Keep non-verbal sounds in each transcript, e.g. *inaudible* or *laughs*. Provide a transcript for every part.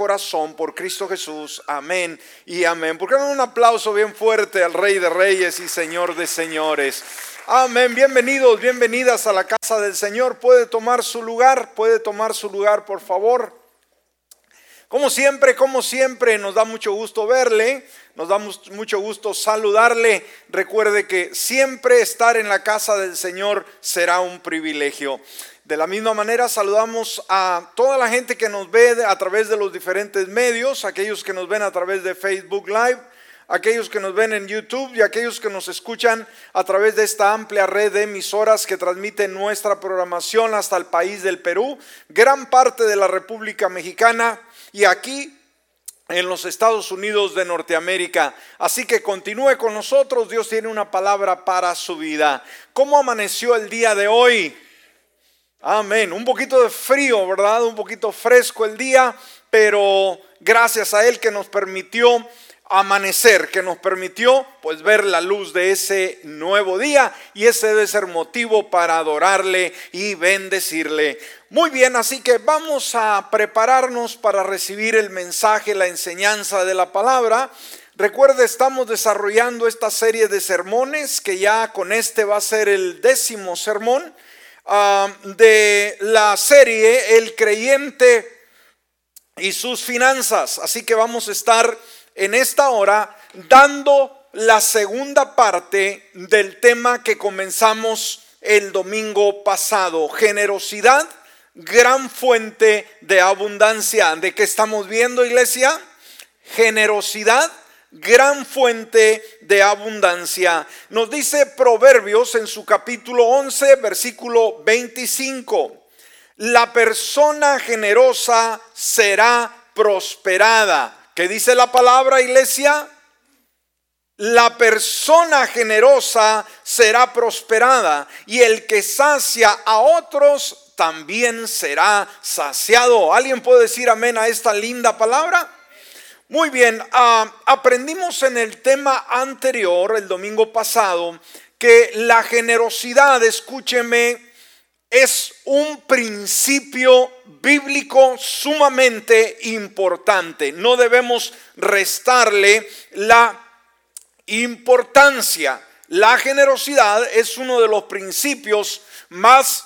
corazón por Cristo Jesús. Amén y amén. ¿Por qué no un aplauso bien fuerte al Rey de Reyes y Señor de Señores? Amén. Bienvenidos, bienvenidas a la casa del Señor. Puede tomar su lugar, puede tomar su lugar, por favor. Como siempre, como siempre, nos da mucho gusto verle, nos da mucho gusto saludarle. Recuerde que siempre estar en la casa del Señor será un privilegio. De la misma manera saludamos a toda la gente que nos ve a través de los diferentes medios, aquellos que nos ven a través de Facebook Live, aquellos que nos ven en YouTube y aquellos que nos escuchan a través de esta amplia red de emisoras que transmiten nuestra programación hasta el país del Perú, gran parte de la República Mexicana y aquí en los Estados Unidos de Norteamérica. Así que continúe con nosotros, Dios tiene una palabra para su vida. ¿Cómo amaneció el día de hoy? Amén. Un poquito de frío, ¿verdad? Un poquito fresco el día, pero gracias a Él que nos permitió amanecer, que nos permitió pues ver la luz de ese nuevo día y ese debe ser motivo para adorarle y bendecirle. Muy bien, así que vamos a prepararnos para recibir el mensaje, la enseñanza de la palabra. Recuerde, estamos desarrollando esta serie de sermones que ya con este va a ser el décimo sermón de la serie El creyente y sus finanzas. Así que vamos a estar en esta hora dando la segunda parte del tema que comenzamos el domingo pasado. Generosidad, gran fuente de abundancia. ¿De qué estamos viendo, iglesia? Generosidad, gran fuente de abundancia. Nos dice Proverbios en su capítulo 11, versículo 25. La persona generosa será prosperada. ¿Qué dice la palabra, iglesia? La persona generosa será prosperada y el que sacia a otros también será saciado. ¿Alguien puede decir amén a esta linda palabra? Muy bien, ah, aprendimos en el tema anterior, el domingo pasado, que la generosidad, escúcheme, es un principio bíblico sumamente importante. No debemos restarle la importancia. La generosidad es uno de los principios más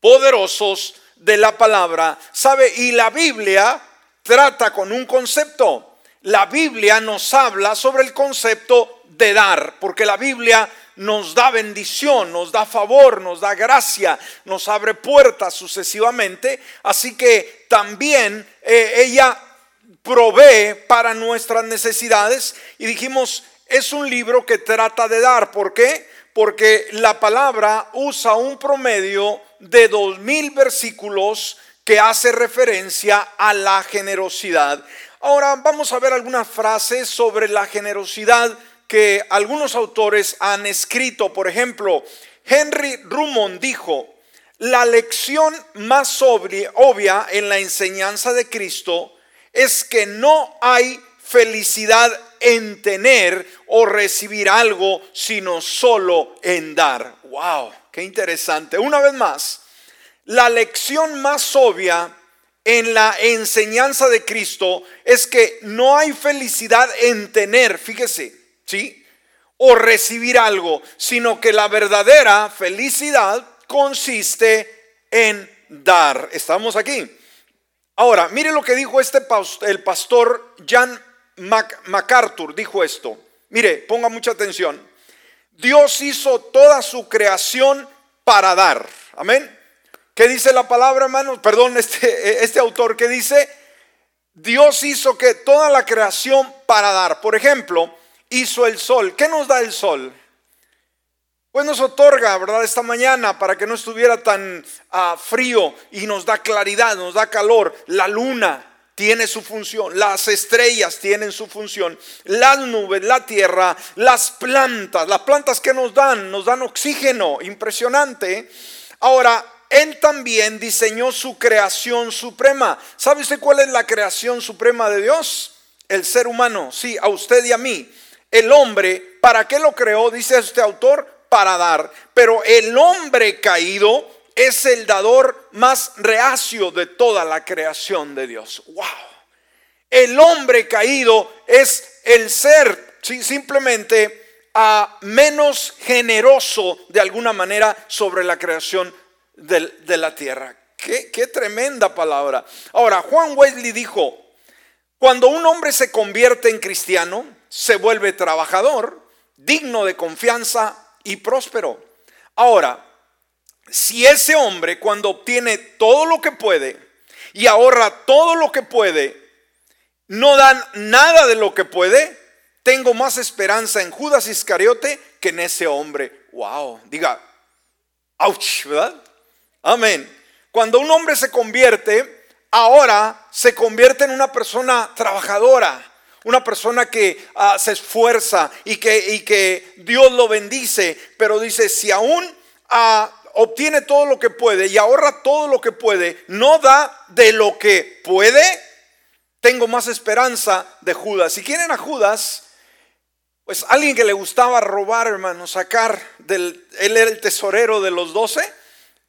poderosos de la palabra. ¿Sabe? Y la Biblia trata con un concepto la Biblia nos habla sobre el concepto de dar, porque la Biblia nos da bendición, nos da favor, nos da gracia, nos abre puertas sucesivamente. Así que también eh, ella provee para nuestras necesidades y dijimos, es un libro que trata de dar. ¿Por qué? Porque la palabra usa un promedio de dos mil versículos que hace referencia a la generosidad. Ahora vamos a ver algunas frases sobre la generosidad que algunos autores han escrito. Por ejemplo, Henry Rumon dijo, la lección más obvia en la enseñanza de Cristo es que no hay felicidad en tener o recibir algo, sino solo en dar. ¡Wow! ¡Qué interesante! Una vez más, la lección más obvia en la enseñanza de Cristo es que no hay felicidad en tener, fíjese, ¿sí? O recibir algo, sino que la verdadera felicidad consiste en dar. ¿Estamos aquí? Ahora, mire lo que dijo este el pastor Jan MacArthur, dijo esto. Mire, ponga mucha atención. Dios hizo toda su creación para dar. Amén. ¿Qué dice la palabra, hermanos? Perdón, este, este autor que dice, Dios hizo que toda la creación para dar. Por ejemplo, hizo el sol. ¿Qué nos da el sol? Pues nos otorga, ¿verdad? Esta mañana para que no estuviera tan ah, frío y nos da claridad, nos da calor. La luna tiene su función, las estrellas tienen su función, las nubes, la tierra, las plantas, las plantas que nos dan, nos dan oxígeno, impresionante. Ahora, él también diseñó su creación suprema. ¿Sabe usted cuál es la creación suprema de Dios? El ser humano, sí, a usted y a mí. El hombre, ¿para qué lo creó? Dice este autor, para dar. Pero el hombre caído es el dador más reacio de toda la creación de Dios. ¡Wow! el hombre caído es el ser simplemente a menos generoso de alguna manera sobre la creación de, la tierra. Qué, tremenda palabra. Ahora, Juan Wesley dijo, cuando un hombre se convierte en cristiano, se vuelve trabajador, digno de confianza y próspero. Ahora, si ese hombre cuando obtiene todo lo que puede y ahorra todo lo que puede, no dan nada de lo que puede, tengo más esperanza en Judas Iscariote que en ese hombre. Wow, diga, ouch, ¿verdad? Amén. Cuando un hombre se convierte, ahora se convierte en una persona trabajadora, una persona que ah, se esfuerza y que, y que, Dios lo bendice, pero dice, si aún ah, obtiene todo lo que puede y ahorra todo lo que puede, no da de lo que puede, tengo más esperanza de Judas. Si quieren a Judas, pues alguien que le gustaba robar, hermano, sacar del, él era el tesorero de los doce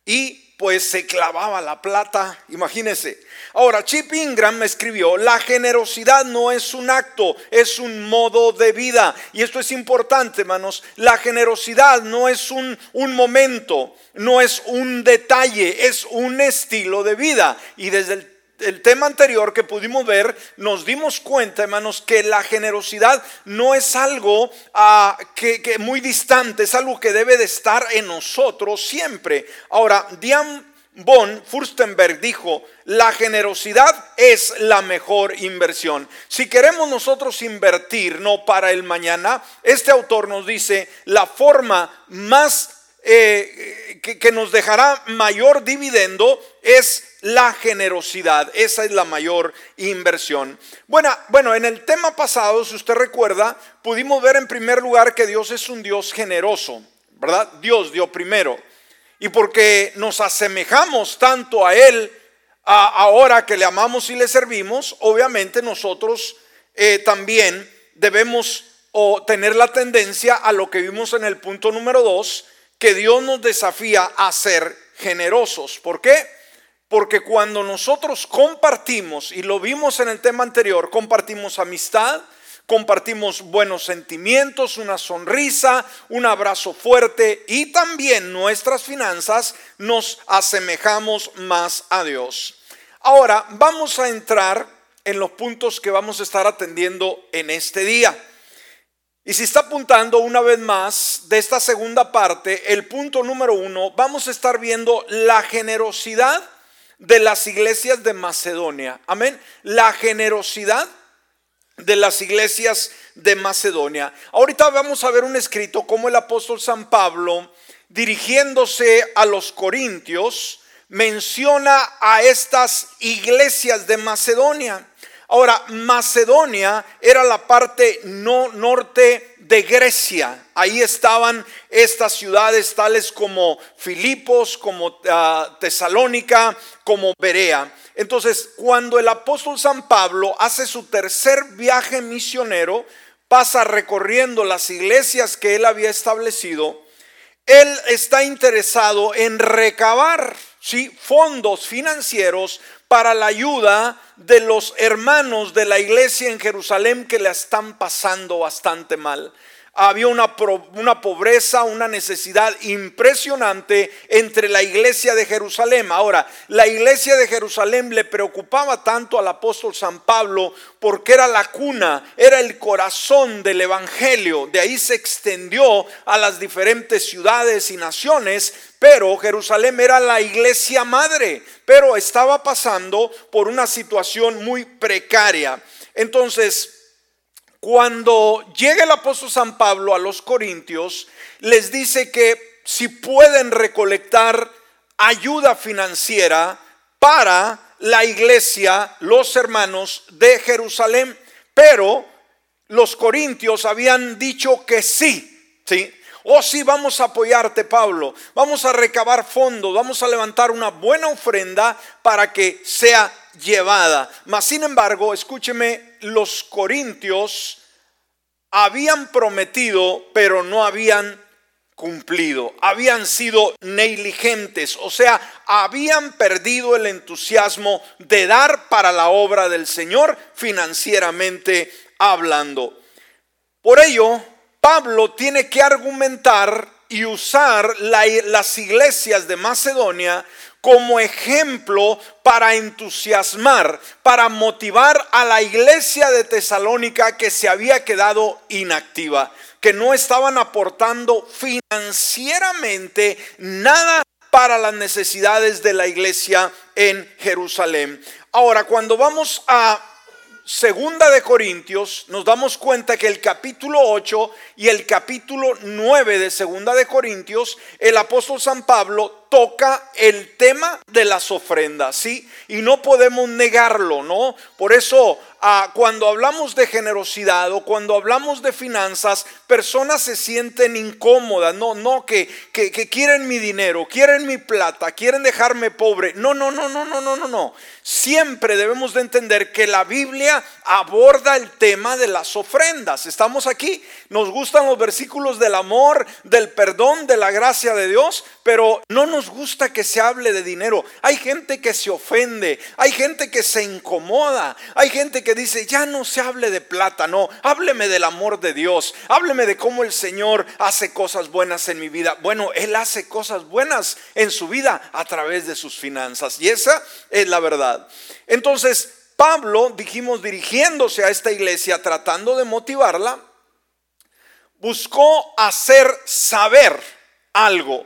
y pues se clavaba la plata, imagínense. Ahora, Chip Ingram me escribió, la generosidad no es un acto, es un modo de vida. Y esto es importante, hermanos. La generosidad no es un, un momento, no es un detalle, es un estilo de vida. Y desde el el tema anterior que pudimos ver, nos dimos cuenta, hermanos, que la generosidad no es algo ah, que, muy distante, es algo que debe de estar en nosotros siempre. Ahora, Diane von Furstenberg dijo, la generosidad es la mejor inversión. Si queremos nosotros invertir, no para el mañana, este autor nos dice, la forma más eh, que, que nos dejará mayor dividendo es la generosidad. Esa es la mayor inversión. Bueno, bueno, en el tema pasado, si usted recuerda, pudimos ver en primer lugar que Dios es un Dios generoso, ¿verdad? Dios dio primero. Y porque nos asemejamos tanto a Él ahora que le amamos y le servimos, obviamente nosotros eh, también debemos o tener la tendencia a lo que vimos en el punto número dos, que Dios nos desafía a ser generosos. ¿Por qué? Porque cuando nosotros compartimos, y lo vimos en el tema anterior, compartimos amistad, compartimos buenos sentimientos, una sonrisa, un abrazo fuerte y también nuestras finanzas, nos asemejamos más a Dios. Ahora vamos a entrar en los puntos que vamos a estar atendiendo en este día. Y si está apuntando una vez más de esta segunda parte, el punto número uno, vamos a estar viendo la generosidad de las iglesias de Macedonia. Amén. La generosidad de las iglesias de Macedonia. Ahorita vamos a ver un escrito como el apóstol San Pablo, dirigiéndose a los corintios, menciona a estas iglesias de Macedonia. Ahora, Macedonia era la parte no norte de Grecia. Ahí estaban estas ciudades tales como Filipos, como ah, Tesalónica, como Berea. Entonces, cuando el apóstol San Pablo hace su tercer viaje misionero, pasa recorriendo las iglesias que él había establecido, él está interesado en recabar ¿sí? fondos financieros para la ayuda de los hermanos de la iglesia en Jerusalén que la están pasando bastante mal había una, una, pobreza, una necesidad impresionante entre la iglesia de Jerusalén. Ahora, la iglesia de Jerusalén le preocupaba tanto al apóstol San Pablo porque era la cuna, era el corazón del Evangelio. De ahí se extendió a las diferentes ciudades y naciones, pero Jerusalén era la iglesia madre, pero estaba pasando por una situación muy precaria. Entonces, cuando llega el apóstol San Pablo a los Corintios, les dice que si pueden recolectar ayuda financiera para la iglesia, los hermanos de Jerusalén, pero los corintios habían dicho que sí, ¿sí? Oh, sí, vamos a apoyarte, Pablo. Vamos a recabar fondos, vamos a levantar una buena ofrenda para que sea llevada. Mas, sin embargo, escúcheme, los corintios habían prometido, pero no habían cumplido, habían sido negligentes, o sea, habían perdido el entusiasmo de dar para la obra del Señor financieramente hablando. Por ello, Pablo tiene que argumentar y usar las iglesias de Macedonia como ejemplo para entusiasmar, para motivar a la iglesia de Tesalónica que se había quedado inactiva, que no estaban aportando financieramente nada para las necesidades de la iglesia en Jerusalén. Ahora, cuando vamos a Segunda de Corintios, nos damos cuenta que el capítulo 8 y el capítulo 9 de Segunda de Corintios, el apóstol San Pablo toca el tema de las ofrendas, ¿sí? Y no podemos negarlo, ¿no? Por eso cuando hablamos de generosidad o cuando hablamos de finanzas, personas se sienten incómodas, no, no, que, que, que, quieren mi dinero, quieren mi plata, quieren dejarme pobre. No, no, no, no, no, no, no, no. Siempre debemos de entender que la Biblia aborda el tema de las ofrendas. Estamos aquí, nos gustan los versículos del amor, del perdón, de la gracia de Dios, pero no nos gusta que se hable de dinero. Hay gente que se ofende, hay gente que se incomoda, hay gente que dice, ya no se hable de plata, no, hábleme del amor de Dios, hábleme de cómo el Señor hace cosas buenas en mi vida. Bueno, Él hace cosas buenas en su vida a través de sus finanzas y esa es la verdad. Entonces, Pablo, dijimos, dirigiéndose a esta iglesia, tratando de motivarla, buscó hacer saber algo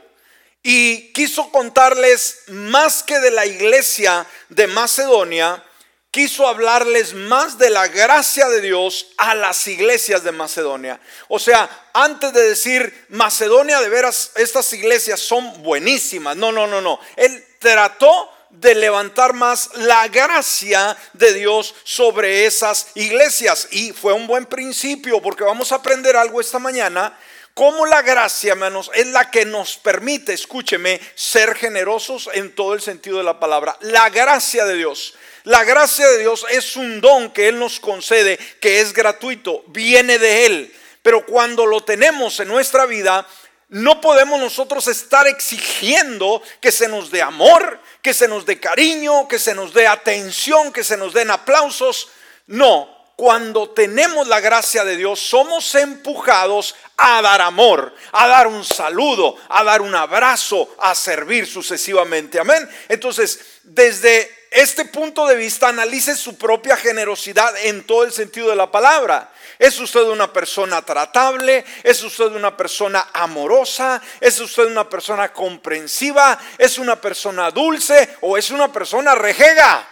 y quiso contarles más que de la iglesia de Macedonia, quiso hablarles más de la gracia de Dios a las iglesias de Macedonia. O sea, antes de decir Macedonia, de veras, estas iglesias son buenísimas. No, no, no, no. Él trató de levantar más la gracia de Dios sobre esas iglesias. Y fue un buen principio porque vamos a aprender algo esta mañana. Como la gracia, hermanos, es la que nos permite, escúcheme, ser generosos en todo el sentido de la palabra. La gracia de Dios la gracia de Dios es un don que Él nos concede, que es gratuito, viene de Él. Pero cuando lo tenemos en nuestra vida, no podemos nosotros estar exigiendo que se nos dé amor, que se nos dé cariño, que se nos dé atención, que se nos den aplausos. No, cuando tenemos la gracia de Dios, somos empujados a dar amor, a dar un saludo, a dar un abrazo, a servir sucesivamente. Amén. Entonces, desde este punto de vista, analice su propia generosidad en todo el sentido de la palabra. ¿Es usted una persona tratable? ¿Es usted una persona amorosa? ¿Es usted una persona comprensiva? ¿Es una persona dulce o es una persona rejega?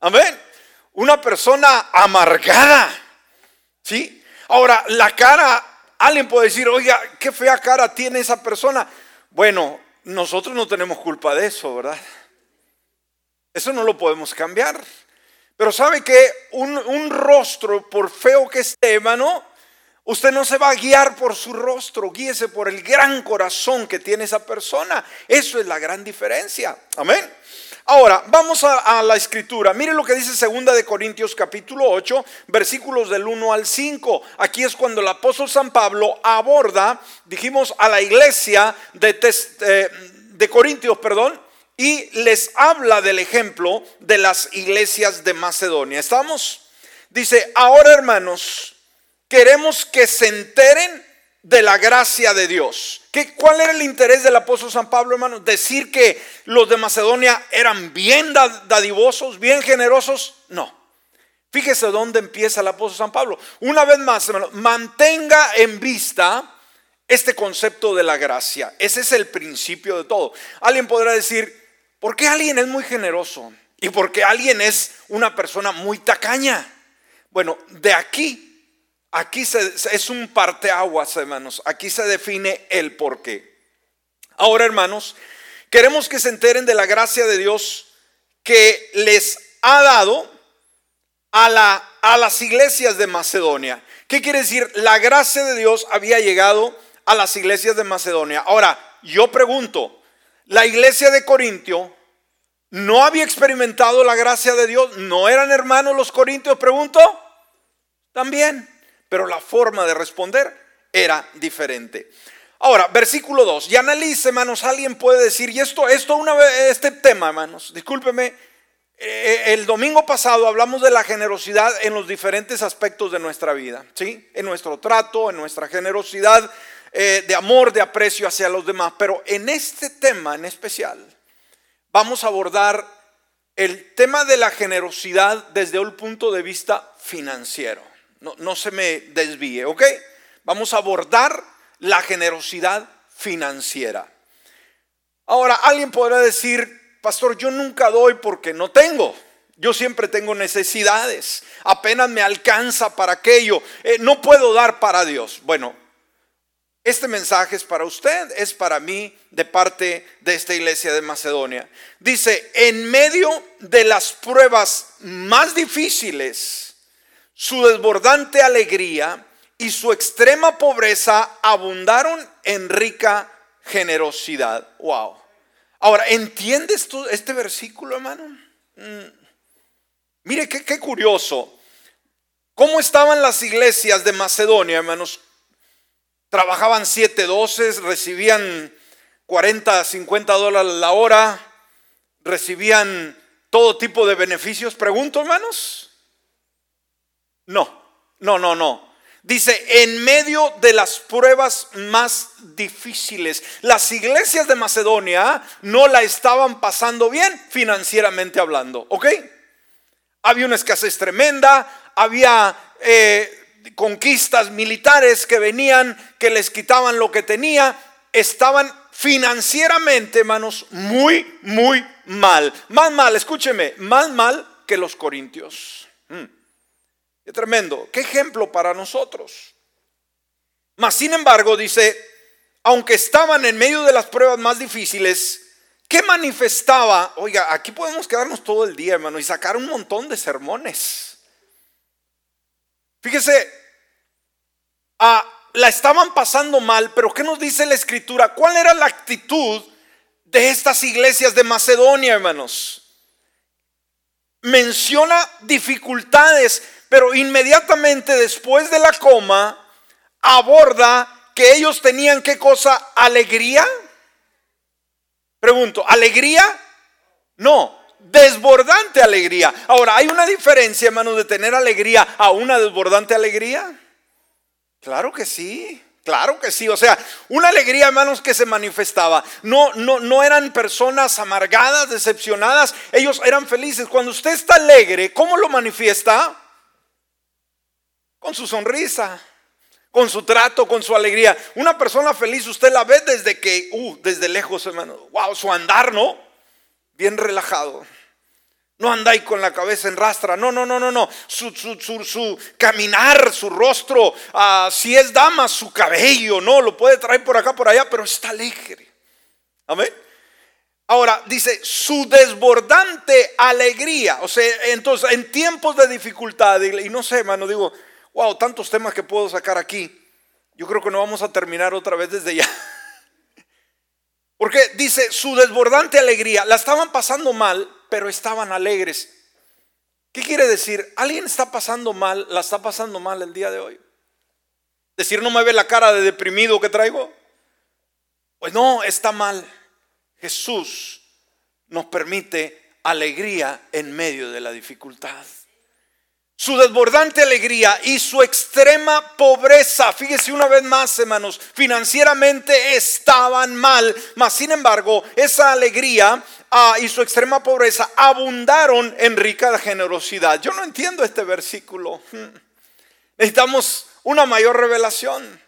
Amén. Una persona amargada. ¿Sí? Ahora, la cara, alguien puede decir, oiga, qué fea cara tiene esa persona. Bueno, nosotros no tenemos culpa de eso, ¿verdad? Eso no lo podemos cambiar. Pero sabe que un, rostro, por feo que esté, hermano, usted no se va a guiar por su rostro, guíese por el gran corazón que tiene esa persona. Eso es la gran diferencia. Amén. Ahora, vamos a, la escritura. Mire lo que dice segunda de Corintios capítulo 8, versículos del 1 al 5. Aquí es cuando el apóstol San Pablo aborda, dijimos, a la iglesia de, eh, de Corintios, perdón, y les habla del ejemplo de las iglesias de Macedonia. ¿Estamos? Dice, ahora hermanos, queremos que se enteren de la gracia de Dios. ¿Qué, ¿Cuál era el interés del apóstol San Pablo, hermanos? Decir que los de Macedonia eran bien dadivosos, bien generosos. No. Fíjese dónde empieza el apóstol San Pablo. Una vez más, hermano, mantenga en vista este concepto de la gracia. Ese es el principio de todo. Alguien podrá decir, ¿Por qué alguien es muy generoso? ¿Y por qué alguien es una persona muy tacaña? Bueno, de aquí, aquí es un parteaguas, hermanos. Aquí se define el por qué. Ahora, hermanos, queremos que se enteren de la gracia de Dios que les ha dado a, la, a las iglesias de Macedonia. ¿Qué quiere decir? La gracia de Dios había llegado a las iglesias de Macedonia. Ahora, yo pregunto, la iglesia de Corintio no había experimentado la gracia de Dios. ¿No eran hermanos los corintios? Pregunto. También. Pero la forma de responder era diferente. Ahora, versículo 2. Y analice, hermanos, alguien puede decir, y esto, esto una vez, este tema, hermanos, discúlpeme, eh, el domingo pasado hablamos de la generosidad en los diferentes aspectos de nuestra vida, ¿sí? En nuestro trato, en nuestra generosidad eh, de amor, de aprecio hacia los demás. Pero en este tema en especial, vamos a abordar el tema de la generosidad desde un punto de vista financiero. No, no se me desvíe, ¿ok? Vamos a abordar la generosidad financiera. Ahora, alguien podrá decir, pastor, yo nunca doy porque no tengo. Yo siempre tengo necesidades. Apenas me alcanza para aquello. Eh, no puedo dar para Dios. Bueno, este mensaje es para usted, es para mí de parte de esta iglesia de Macedonia. Dice, en medio de las pruebas más difíciles, su desbordante alegría y su extrema pobreza abundaron en rica generosidad. Wow. Ahora, ¿entiendes tú este versículo, hermano? Mm. Mire qué, qué curioso. ¿Cómo estaban las iglesias de Macedonia, hermanos? Trabajaban siete doces, recibían 40, 50 dólares la hora, recibían todo tipo de beneficios. Pregunto, hermanos. No, no, no, no. Dice, en medio de las pruebas más difíciles, las iglesias de Macedonia no la estaban pasando bien financieramente hablando, ¿ok? Había una escasez tremenda, había eh, conquistas militares que venían, que les quitaban lo que tenía, estaban financieramente, hermanos, muy, muy mal. Más mal, escúcheme, más mal que los corintios. Mm tremendo, qué ejemplo para nosotros. Mas, sin embargo, dice, aunque estaban en medio de las pruebas más difíciles, ¿qué manifestaba? Oiga, aquí podemos quedarnos todo el día, hermano, y sacar un montón de sermones. Fíjese, ah, la estaban pasando mal, pero ¿qué nos dice la escritura? ¿Cuál era la actitud de estas iglesias de Macedonia, hermanos? Menciona dificultades, pero inmediatamente después de la coma aborda que ellos tenían qué cosa? Alegría. Pregunto, ¿alegría? No, desbordante alegría. Ahora, ¿hay una diferencia, hermanos, de tener alegría a una desbordante alegría? Claro que sí. Claro que sí, o sea, una alegría, hermanos, que se manifestaba. No, no, no eran personas amargadas, decepcionadas, ellos eran felices. Cuando usted está alegre, ¿cómo lo manifiesta? con su sonrisa, con su trato, con su alegría. Una persona feliz, usted la ve desde que, uh, desde lejos, hermano. Wow, su andar, ¿no? Bien relajado. No andáis con la cabeza en rastra. No, no, no, no, no. Su, su, caminar, su rostro, ah, si es dama, su cabello, no, lo puede traer por acá, por allá, pero está alegre. Amén. Ahora dice su desbordante alegría. O sea, entonces en tiempos de dificultad, y no sé, hermano, digo, Wow, tantos temas que puedo sacar aquí. Yo creo que no vamos a terminar otra vez desde ya. *laughs* Porque dice, su desbordante alegría, la estaban pasando mal, pero estaban alegres. ¿Qué quiere decir? ¿Alguien está pasando mal, la está pasando mal el día de hoy? Decir, no me ve la cara de deprimido que traigo. Pues no, está mal. Jesús nos permite alegría en medio de la dificultad su desbordante alegría y su extrema pobreza. Fíjese una vez más, hermanos, financieramente estaban mal, mas sin embargo, esa alegría ah, y su extrema pobreza abundaron en rica generosidad. Yo no entiendo este versículo. Hmm. Necesitamos una mayor revelación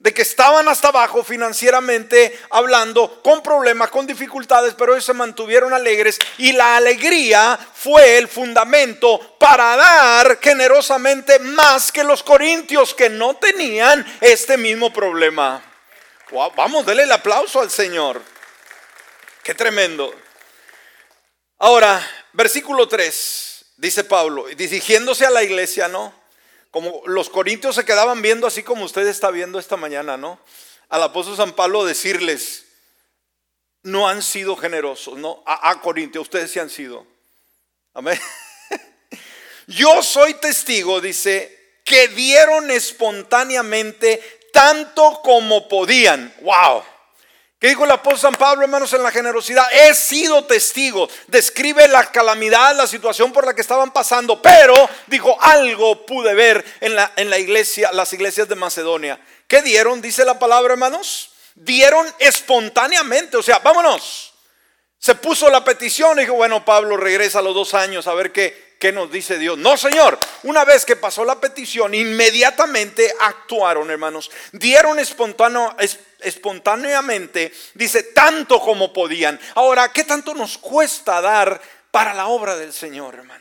de que estaban hasta abajo financieramente hablando, con problemas, con dificultades, pero ellos se mantuvieron alegres y la alegría fue el fundamento para dar generosamente más que los corintios que no tenían este mismo problema. vamos, denle el aplauso al Señor. Qué tremendo. Ahora, versículo 3, dice Pablo, dirigiéndose a la iglesia, ¿no? Como los corintios se quedaban viendo así como usted está viendo esta mañana, ¿no? Al apóstol San Pablo decirles, no han sido generosos, ¿no? A, a Corintios, ustedes sí han sido. Amén. *laughs* Yo soy testigo, dice, que dieron espontáneamente tanto como podían. ¡Wow! ¿Qué dijo el apóstol San Pablo, hermanos, en la generosidad? He sido testigo. Describe la calamidad, la situación por la que estaban pasando, pero dijo, algo pude ver en la, en la iglesia, las iglesias de Macedonia. ¿Qué dieron? Dice la palabra, hermanos. Dieron espontáneamente, o sea, vámonos. Se puso la petición y dijo, bueno, Pablo regresa a los dos años a ver qué, qué nos dice Dios. No, Señor, una vez que pasó la petición, inmediatamente actuaron, hermanos. Dieron espontáneamente, dice, tanto como podían. Ahora, ¿qué tanto nos cuesta dar para la obra del Señor, hermanos?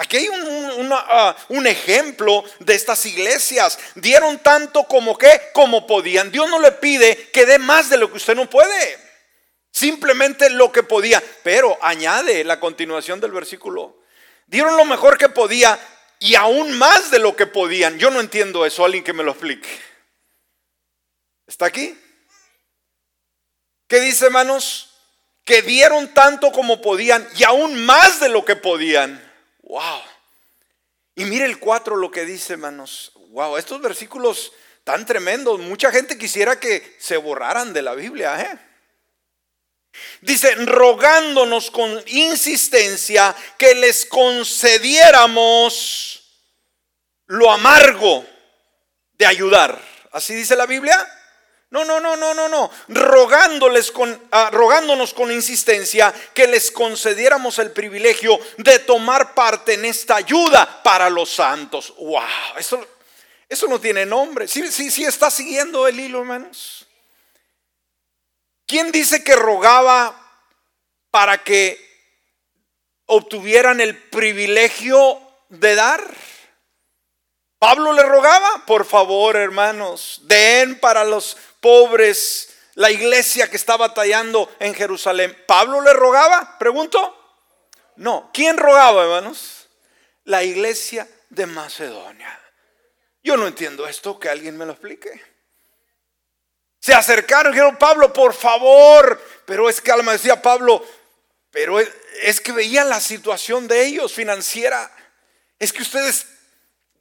Aquí hay un, ah, ejemplo de estas iglesias. Dieron tanto como que, como podían. Dios no le pide que dé más de lo que usted no puede. Simplemente lo que podía. Pero añade la continuación del versículo. Dieron lo mejor que podía y aún más de lo que podían. Yo no entiendo eso. Alguien que me lo explique. ¿Está aquí? ¿Qué dice, hermanos? Que dieron tanto como podían y aún más de lo que podían. Wow. Y mire el 4 lo que dice, hermanos. Wow, estos versículos tan tremendos. Mucha gente quisiera que se borraran de la Biblia, ¿eh? Dice, rogándonos con insistencia que les concediéramos lo amargo de ayudar. ¿Así dice la Biblia? No, no, no, no, no, no. Rogándoles con, ah, rogándonos con insistencia que les concediéramos el privilegio de tomar parte en esta ayuda para los santos. Wow, eso, eso no tiene nombre. Sí, sí, sí está siguiendo el hilo, hermanos. ¿Quién dice que rogaba para que obtuvieran el privilegio de dar? Pablo le rogaba, por favor, hermanos, den para los pobres, la iglesia que está batallando en Jerusalén. ¿Pablo le rogaba? Pregunto. No. ¿Quién rogaba, hermanos? La iglesia de Macedonia. Yo no entiendo esto, que alguien me lo explique. Se acercaron y dijeron, Pablo, por favor. Pero es que Alma decía Pablo, pero es que veían la situación de ellos financiera. Es que ustedes,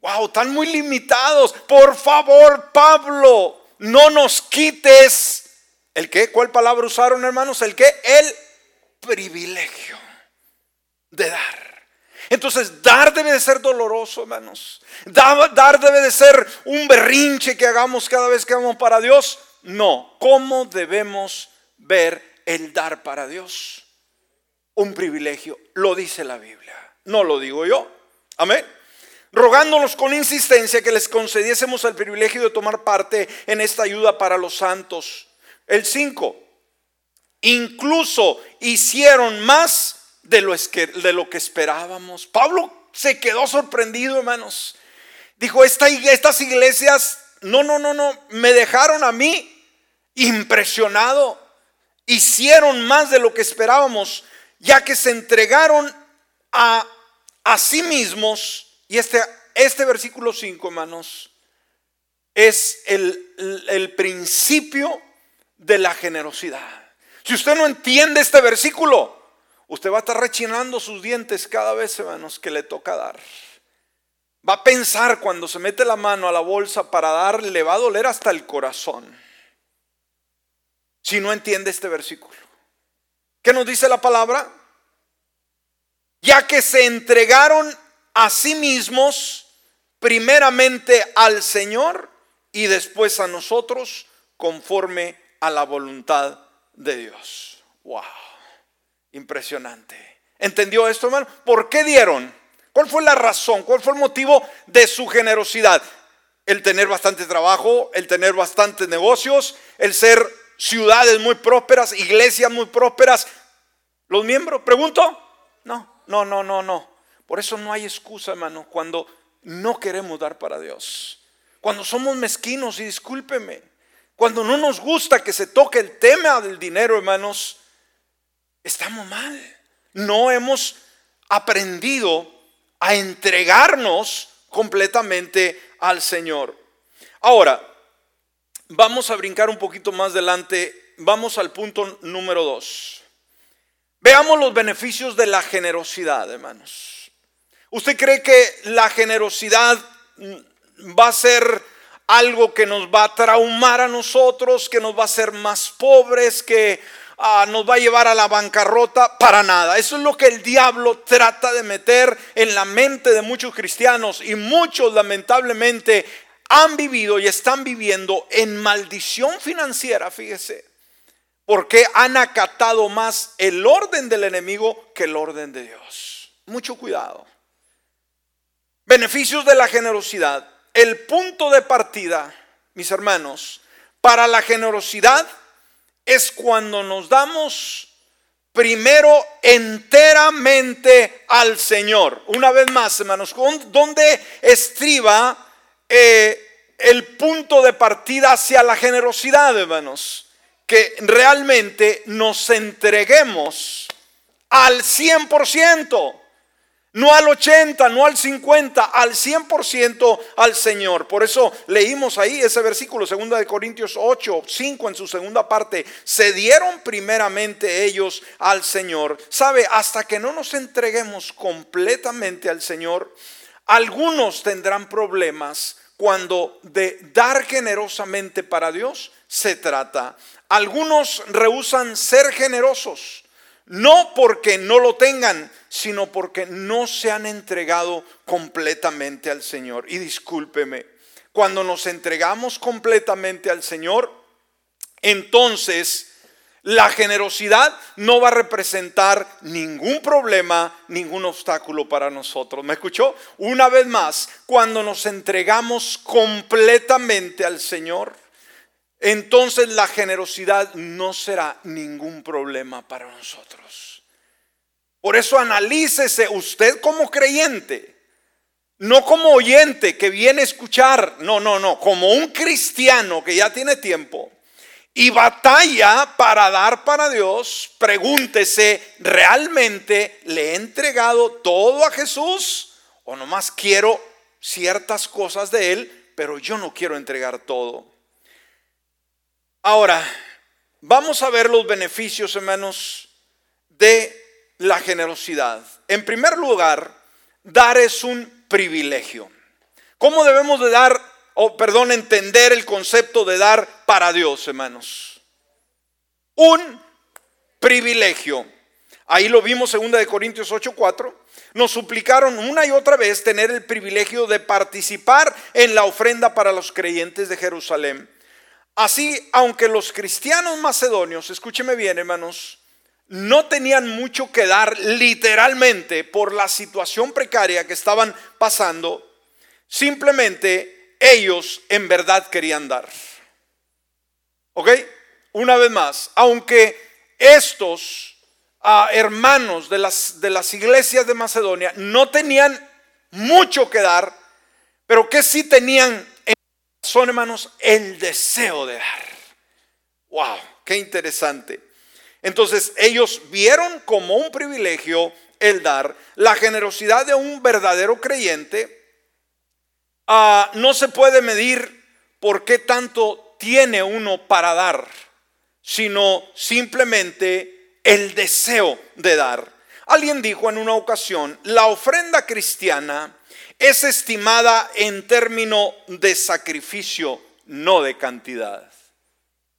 wow, están muy limitados. Por favor, Pablo, no nos quites el qué, ¿cuál palabra usaron hermanos? El qué, el privilegio de dar. Entonces, dar debe de ser doloroso, hermanos. Dar, debe de ser un berrinche que hagamos cada vez que vamos para Dios. No, ¿cómo debemos ver el dar para Dios? Un privilegio, lo dice la Biblia, no lo digo yo. Amén rogándonos con insistencia que les concediésemos el privilegio de tomar parte en esta ayuda para los santos. El 5, incluso hicieron más de lo, de lo que esperábamos. Pablo se quedó sorprendido, hermanos. Dijo, estas iglesias, no, no, no, no, me dejaron a mí impresionado. Hicieron más de lo que esperábamos, ya que se entregaron a, a sí mismos y este, este versículo 5, hermanos, es el, el principio de la generosidad. Si usted no entiende este versículo, usted va a estar rechinando sus dientes cada vez, hermanos, que le toca dar. Va a pensar cuando se mete la mano a la bolsa para dar, le va a doler hasta el corazón. Si no entiende este versículo. ¿Qué nos dice la palabra? Ya que se entregaron a sí mismos, primeramente al Señor y después a nosotros conforme a la voluntad de Dios. Wow, impresionante. ¿Entendió esto, hermano? ¿Por qué dieron? ¿Cuál fue la razón? ¿Cuál fue el motivo de su generosidad? El tener bastante trabajo, el tener bastantes negocios, el ser ciudades muy prósperas, iglesias muy prósperas. ¿Los miembros? ¿Pregunto? No, no, no, no, no. Por eso no hay excusa, hermano, cuando no queremos dar para Dios. Cuando somos mezquinos, y discúlpeme, cuando no nos gusta que se toque el tema del dinero, hermanos, estamos mal. No hemos aprendido a entregarnos completamente al Señor. Ahora, vamos a brincar un poquito más adelante. Vamos al punto número dos. Veamos los beneficios de la generosidad, hermanos. ¿Usted cree que la generosidad va a ser algo que nos va a traumar a nosotros, que nos va a hacer más pobres, que ah, nos va a llevar a la bancarrota, para nada. Eso es lo que el diablo trata de meter en la mente de muchos cristianos y muchos lamentablemente han vivido y están viviendo en maldición financiera, fíjese, porque han acatado más el orden del enemigo que el orden de Dios. Mucho cuidado. Beneficios de la generosidad. El punto de partida, mis hermanos, para la generosidad es cuando nos damos primero enteramente al Señor. Una vez más, hermanos, ¿dónde estriba eh, el punto de partida hacia la generosidad, hermanos? Que realmente nos entreguemos al 100%. No al 80, no al 50, al 100% al Señor. Por eso leímos ahí ese versículo, 2 de Corintios 8, 5 en su segunda parte. Se dieron primeramente ellos al Señor. ¿Sabe? Hasta que no nos entreguemos completamente al Señor, algunos tendrán problemas cuando de dar generosamente para Dios se trata. Algunos rehusan ser generosos no porque no lo tengan, sino porque no se han entregado completamente al Señor. Y discúlpeme, cuando nos entregamos completamente al Señor, entonces la generosidad no va a representar ningún problema, ningún obstáculo para nosotros. ¿Me escuchó? Una vez más, cuando nos entregamos completamente al Señor, entonces la generosidad no será ningún problema para nosotros. Por eso analícese usted como creyente, no como oyente que viene a escuchar, no, no, no, como un cristiano que ya tiene tiempo y batalla para dar para Dios, pregúntese, ¿realmente le he entregado todo a Jesús o nomás quiero ciertas cosas de Él, pero yo no quiero entregar todo? Ahora, vamos a ver los beneficios, hermanos, de la generosidad. En primer lugar, dar es un privilegio. ¿Cómo debemos de dar, o perdón, entender el concepto de dar para Dios, hermanos? Un privilegio. Ahí lo vimos 2 de Corintios 8:4. Nos suplicaron una y otra vez tener el privilegio de participar en la ofrenda para los creyentes de Jerusalén Así, aunque los cristianos macedonios, escúcheme bien hermanos, no tenían mucho que dar literalmente por la situación precaria que estaban pasando, simplemente ellos en verdad querían dar. ¿Ok? Una vez más, aunque estos ah, hermanos de las, de las iglesias de Macedonia no tenían mucho que dar, pero que sí tenían son, hermanos, el deseo de dar. ¡Wow! ¡Qué interesante! Entonces, ellos vieron como un privilegio el dar. La generosidad de un verdadero creyente ah, no se puede medir por qué tanto tiene uno para dar, sino simplemente el deseo de dar. Alguien dijo en una ocasión, la ofrenda cristiana es estimada en término de sacrificio, no de cantidad.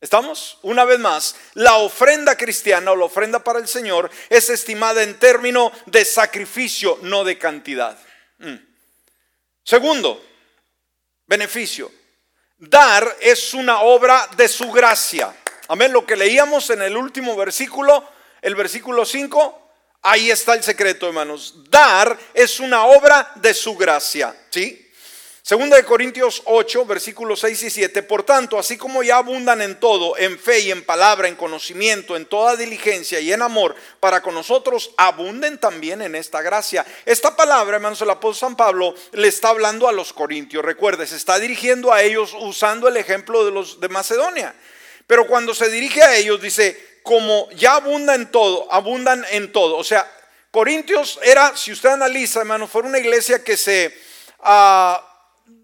¿Estamos? Una vez más, la ofrenda cristiana o la ofrenda para el Señor es estimada en término de sacrificio, no de cantidad. Mm. Segundo, beneficio. Dar es una obra de su gracia. Amén. Lo que leíamos en el último versículo, el versículo 5, Ahí está el secreto, hermanos. Dar es una obra de su gracia, ¿sí? Segunda de Corintios 8, versículos 6 y 7. Por tanto, así como ya abundan en todo, en fe y en palabra, en conocimiento, en toda diligencia y en amor, para con nosotros abunden también en esta gracia. Esta palabra, hermanos, el apóstol San Pablo le está hablando a los corintios. Recuerde, se está dirigiendo a ellos usando el ejemplo de los de Macedonia. Pero cuando se dirige a ellos, dice, como ya abunda en todo, abundan en todo. O sea, Corintios era, si usted analiza, hermano, fue una iglesia que se ah,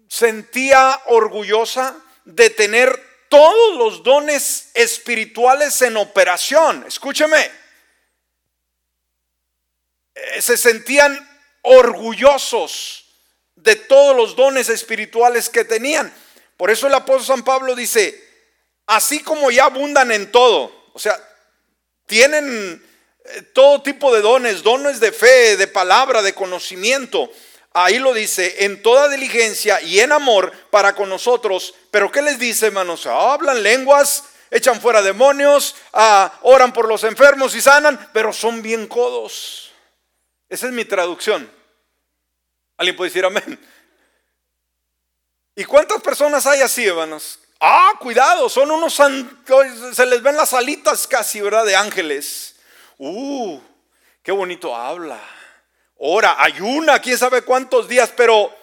sentía orgullosa de tener todos los dones espirituales en operación. Escúcheme. Eh, se sentían orgullosos de todos los dones espirituales que tenían. Por eso el apóstol San Pablo dice, así como ya abundan en todo, o sea, tienen eh, todo tipo de dones, dones de fe, de palabra, de conocimiento. Ahí lo dice, en toda diligencia y en amor para con nosotros. Pero ¿qué les dice, hermanos? Hablan lenguas, echan fuera demonios, ah, oran por los enfermos y sanan, pero son bien codos. Esa es mi traducción. ¿Alguien puede decir amén? ¿Y cuántas personas hay así, hermanos? Ah, cuidado, son unos se les ven las alitas casi, ¿verdad? De ángeles. Uh, qué bonito habla. Ora, ayuna, quién sabe cuántos días, pero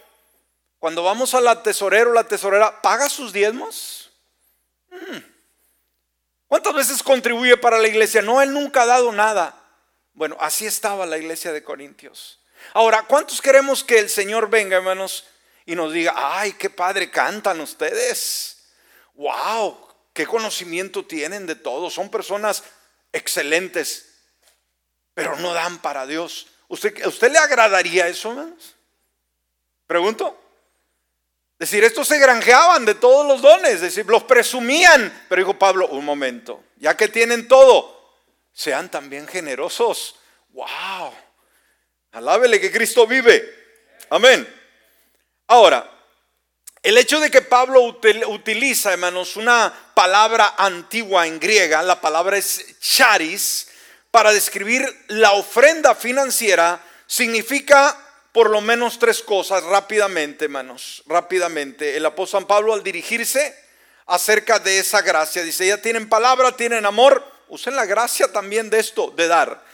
cuando vamos a la tesorero, la tesorera, ¿paga sus diezmos? Hmm. ¿Cuántas veces contribuye para la iglesia? No, él nunca ha dado nada. Bueno, así estaba la iglesia de Corintios. Ahora, ¿cuántos queremos que el Señor venga, hermanos, y nos diga, ay, qué padre cantan ustedes? Wow, qué conocimiento tienen de todo. Son personas excelentes, pero no dan para Dios. ¿Usted, ¿usted le agradaría eso, hermanos? Pregunto. Decir, estos se granjeaban de todos los dones, decir, los presumían. Pero dijo Pablo, un momento, ya que tienen todo, sean también generosos. ¡Wow! Alábele que Cristo vive. Amén. Ahora, el hecho de que Pablo utiliza, hermanos, una palabra antigua en griega, la palabra es charis, para describir la ofrenda financiera, significa por lo menos tres cosas rápidamente, hermanos, rápidamente. El apóstol Pablo al dirigirse acerca de esa gracia, dice, ya tienen palabra, tienen amor, usen la gracia también de esto, de dar.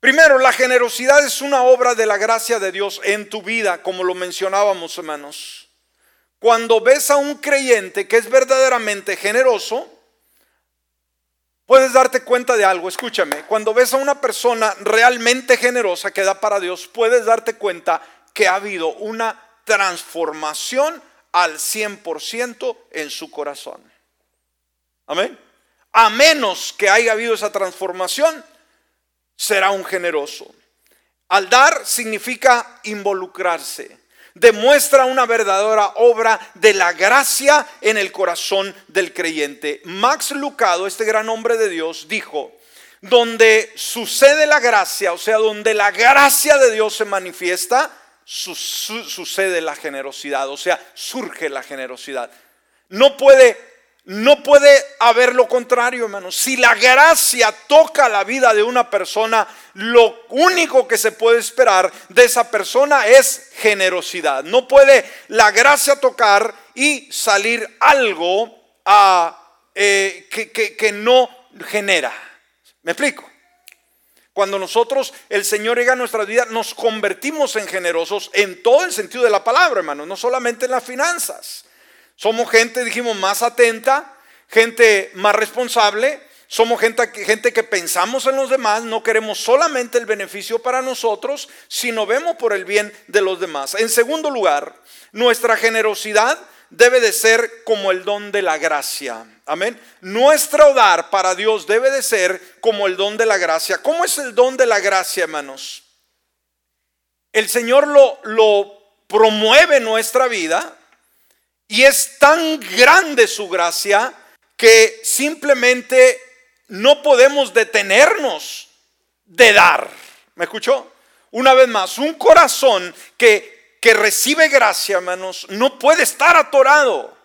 Primero, la generosidad es una obra de la gracia de Dios en tu vida, como lo mencionábamos, hermanos. Cuando ves a un creyente que es verdaderamente generoso, puedes darte cuenta de algo. Escúchame, cuando ves a una persona realmente generosa que da para Dios, puedes darte cuenta que ha habido una transformación al 100% en su corazón. Amén. A menos que haya habido esa transformación, será un generoso. Al dar significa involucrarse demuestra una verdadera obra de la gracia en el corazón del creyente. Max Lucado, este gran hombre de Dios, dijo, donde sucede la gracia, o sea, donde la gracia de Dios se manifiesta, sucede la generosidad, o sea, surge la generosidad. No puede no puede haber lo contrario, hermanos. Si la gracia toca la vida de una persona, lo único que se puede esperar de esa persona es generosidad. No puede la gracia tocar y salir algo eh, que, que no genera. ¿Me explico? Cuando nosotros, el Señor llega a nuestra vida, nos convertimos en generosos en todo el sentido de la palabra, hermanos, no solamente en las finanzas. Somos gente, dijimos, más atenta, gente más responsable, somos gente, gente, que pensamos en los demás, no queremos solamente el beneficio para nosotros, sino vemos por el bien de los demás. En segundo lugar, nuestra generosidad debe de ser como el don de la gracia. Amén. Nuestro dar para Dios debe de ser como el don de la gracia. ¿Cómo es el don de la gracia, hermanos? El Señor lo, lo promueve en nuestra vida y es tan grande su gracia que simplemente no podemos detenernos de dar. ¿Me escuchó? Una vez más, un corazón que, que recibe gracia, hermanos, no puede estar atorado.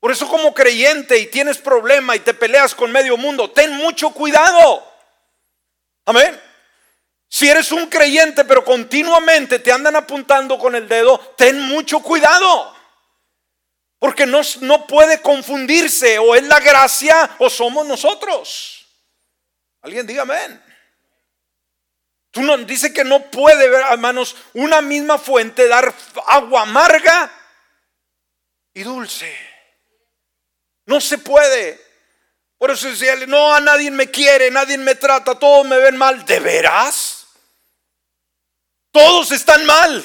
Por eso como creyente y tienes problema y te peleas con medio mundo, ten mucho cuidado. Amén. Si eres un creyente pero continuamente te andan apuntando con el dedo, ten mucho cuidado. Porque no, no puede confundirse o es la gracia o somos nosotros. Alguien diga amén. Tú no, dice que no puede, hermanos, una misma fuente dar agua amarga y dulce. No se puede. Por eso decía, no, a nadie me quiere, nadie me trata, todos me ven mal. ¿De veras? Todos están mal.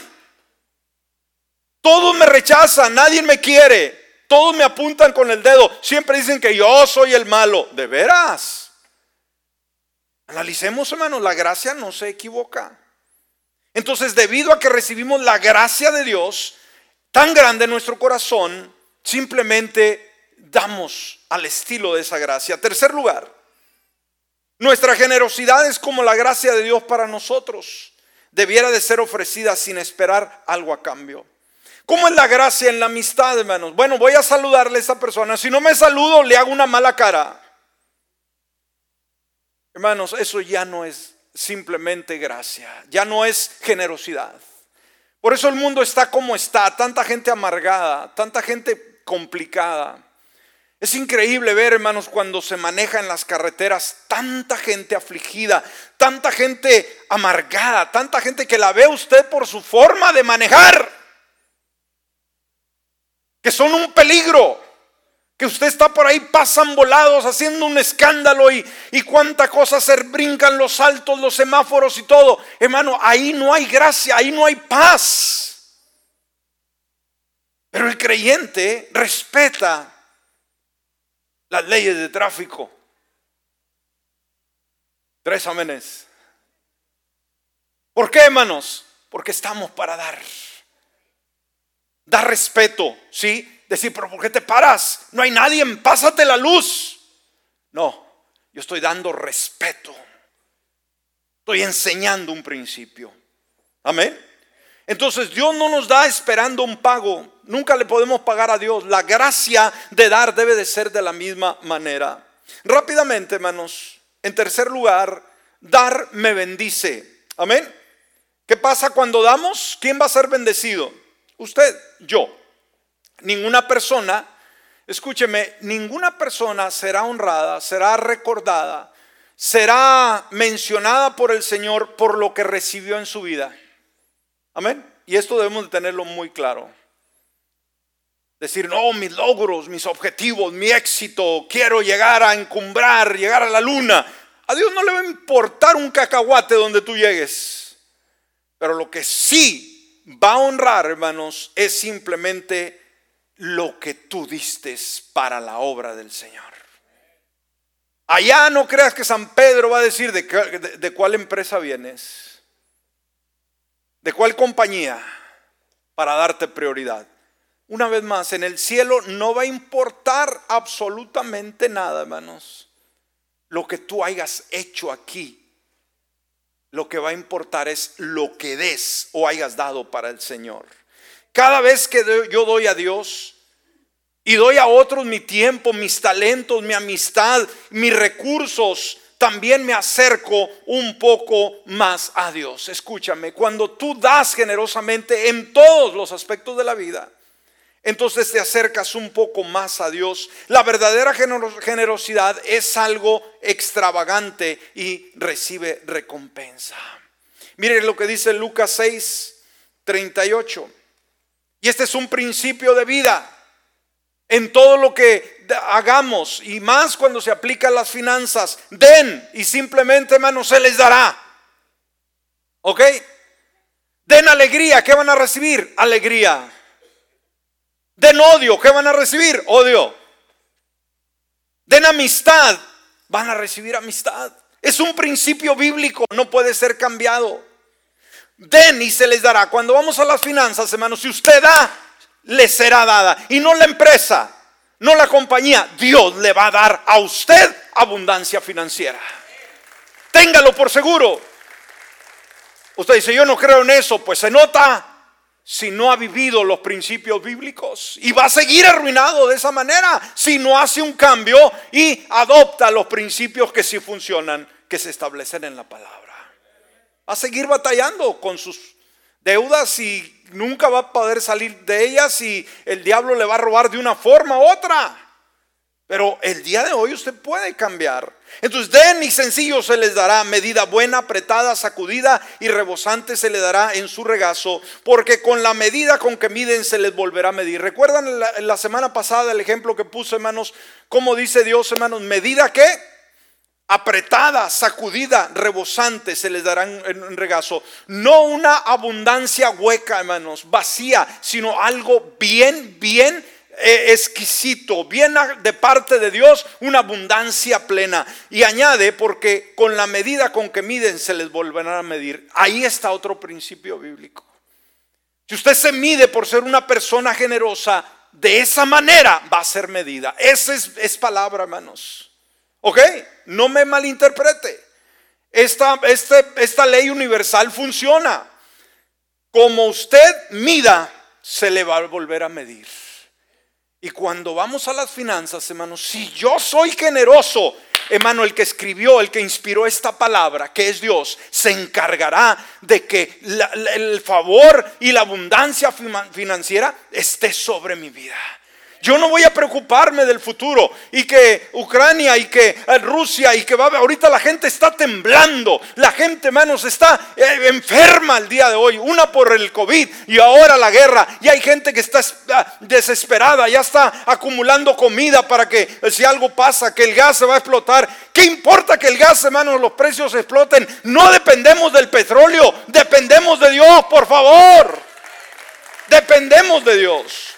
Todos me rechazan, nadie me quiere. Todos me apuntan con el dedo. Siempre dicen que yo soy el malo. ¿De veras? Analicemos, hermanos, la gracia no se equivoca. Entonces, debido a que recibimos la gracia de Dios tan grande en nuestro corazón, simplemente damos al estilo de esa gracia. Tercer lugar, nuestra generosidad es como la gracia de Dios para nosotros. Debiera de ser ofrecida sin esperar algo a cambio. ¿Cómo es la gracia en la amistad, hermanos? Bueno, voy a saludarle a esa persona. Si no me saludo, le hago una mala cara. Hermanos, eso ya no es simplemente gracia, ya no es generosidad. Por eso el mundo está como está, tanta gente amargada, tanta gente complicada. Es increíble ver, hermanos, cuando se maneja en las carreteras tanta gente afligida, tanta gente amargada, tanta gente que la ve usted por su forma de manejar, que son un peligro, que usted está por ahí, pasan volados, haciendo un escándalo y, y cuánta cosa se brincan los saltos, los semáforos y todo. Hermano, ahí no hay gracia, ahí no hay paz. Pero el creyente respeta las leyes de tráfico. Tres amenes. ¿Por qué, hermanos? Porque estamos para dar. Dar respeto, ¿sí? Decir, pero ¿por qué te paras? No hay nadie, pásate la luz. No, yo estoy dando respeto. Estoy enseñando un principio. Amén. Entonces Dios no nos da esperando un pago. Nunca le podemos pagar a Dios. La gracia de dar debe de ser de la misma manera. Rápidamente, hermanos. En tercer lugar, dar me bendice. Amén. ¿Qué pasa cuando damos? ¿Quién va a ser bendecido? Usted, yo. Ninguna persona, escúcheme, ninguna persona será honrada, será recordada, será mencionada por el Señor por lo que recibió en su vida. Amén. Y esto debemos de tenerlo muy claro. Decir, no, mis logros, mis objetivos, mi éxito, quiero llegar a encumbrar, llegar a la luna. A Dios no le va a importar un cacahuate donde tú llegues. Pero lo que sí va a honrar, hermanos, es simplemente lo que tú diste para la obra del Señor. Allá no creas que San Pedro va a decir de, de cuál empresa vienes. ¿De cuál compañía? Para darte prioridad. Una vez más, en el cielo no va a importar absolutamente nada, hermanos. Lo que tú hayas hecho aquí. Lo que va a importar es lo que des o hayas dado para el Señor. Cada vez que yo doy a Dios y doy a otros mi tiempo, mis talentos, mi amistad, mis recursos, también me acerco un poco más a Dios. Escúchame, cuando tú das generosamente en todos los aspectos de la vida, entonces te acercas un poco más a Dios. La verdadera generosidad es algo extravagante y recibe recompensa. Mire lo que dice Lucas 6, 38. Y este es un principio de vida en todo lo que hagamos y más cuando se aplican las finanzas. Den y simplemente, hermano, se les dará. ¿Ok? Den alegría, ¿qué van a recibir? Alegría. Den odio, ¿qué van a recibir? Odio. Den amistad, van a recibir amistad. Es un principio bíblico, no puede ser cambiado. Den y se les dará. Cuando vamos a las finanzas, hermano, si usted da, le será dada. Y no la empresa, no la compañía. Dios le va a dar a usted abundancia financiera. Téngalo por seguro. Usted dice, yo no creo en eso. Pues se nota si no ha vivido los principios bíblicos. Y va a seguir arruinado de esa manera si no hace un cambio y adopta los principios que sí funcionan, que se establecen en la palabra. Va a seguir batallando con sus deudas y nunca va a poder salir de ellas y el diablo le va a robar de una forma u otra. Pero el día de hoy usted puede cambiar. Entonces den y sencillo se les dará medida buena, apretada, sacudida y rebosante se le dará en su regazo, porque con la medida con que miden se les volverá a medir. ¿Recuerdan la, semana pasada el ejemplo que puse, hermanos? ¿Cómo dice Dios, hermanos? ¿Medida qué? apretada, sacudida, rebosante se les dará en regazo. No una abundancia hueca, hermanos, vacía, sino algo bien, bien exquisito, bien de parte de Dios, una abundancia plena. Y añade, porque con la medida con que miden se les volverán a medir. Ahí está otro principio bíblico. Si usted se mide por ser una persona generosa, de esa manera va a ser medida. Esa es, palabra, hermanos. ¿Ok? No me malinterprete. Esta, este, esta ley universal funciona. Como usted mida, se le va a volver a medir. Y cuando vamos a las finanzas, hermanos, si yo soy generoso, hermano, el que escribió, el que inspiró esta palabra, que es Dios, se encargará de que el favor y la abundancia financiera esté sobre mi vida. Yo no voy a preocuparme del futuro y que Ucrania y que eh, Rusia y que va, ahorita la gente está temblando, la gente, hermanos, está eh, enferma el día de hoy, una por el COVID y ahora la guerra, y hay gente que está ah, desesperada, ya está acumulando comida para que eh, si algo pasa, que el gas se va a explotar. ¿Qué importa que el gas, hermanos, los precios exploten? No dependemos del petróleo, dependemos de Dios, por favor. Dependemos de Dios.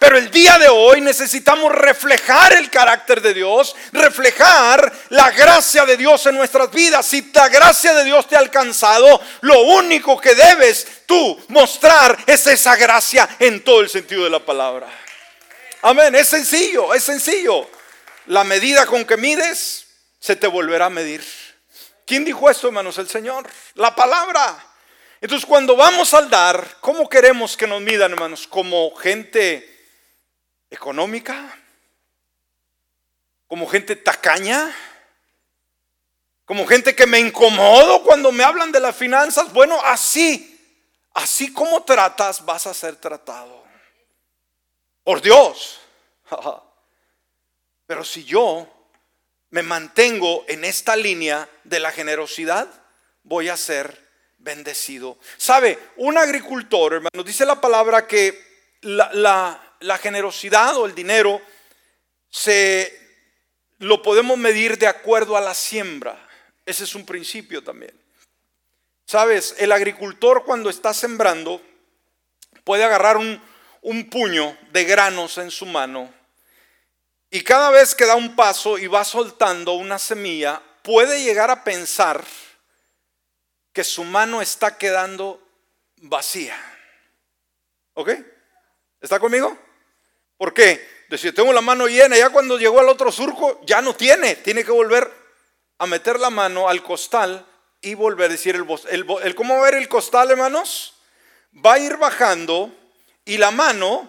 Pero el día de hoy necesitamos reflejar el carácter de Dios, reflejar la gracia de Dios en nuestras vidas. Si la gracia de Dios te ha alcanzado, lo único que debes tú mostrar es esa gracia en todo el sentido de la palabra. Amén, es sencillo, es sencillo. La medida con que mides se te volverá a medir. ¿Quién dijo esto, hermanos? El Señor. La palabra. Entonces, cuando vamos al dar, ¿cómo queremos que nos midan, hermanos? Como gente económica, como gente tacaña, como gente que me incomodo cuando me hablan de las finanzas. Bueno, así, así como tratas, vas a ser tratado. Por Dios. *laughs* Pero si yo me mantengo en esta línea de la generosidad, voy a ser bendecido. ¿Sabe? Un agricultor, hermano, dice la palabra que la, la la generosidad o el dinero se lo podemos medir de acuerdo a la siembra. Ese es un principio también. Sabes, el agricultor cuando está sembrando puede agarrar un, puño de granos en su mano y cada vez que da un paso y va soltando una semilla, puede llegar a pensar que su mano está quedando vacía. ¿Ok? ¿Está conmigo? ¿Por qué? Decir, tengo la mano llena, ya cuando llegó al otro surco, ya no tiene, tiene que volver a meter la mano al costal y volver a decir, el, el, ¿cómo va a ver el costal, hermanos? Va a ir bajando y la mano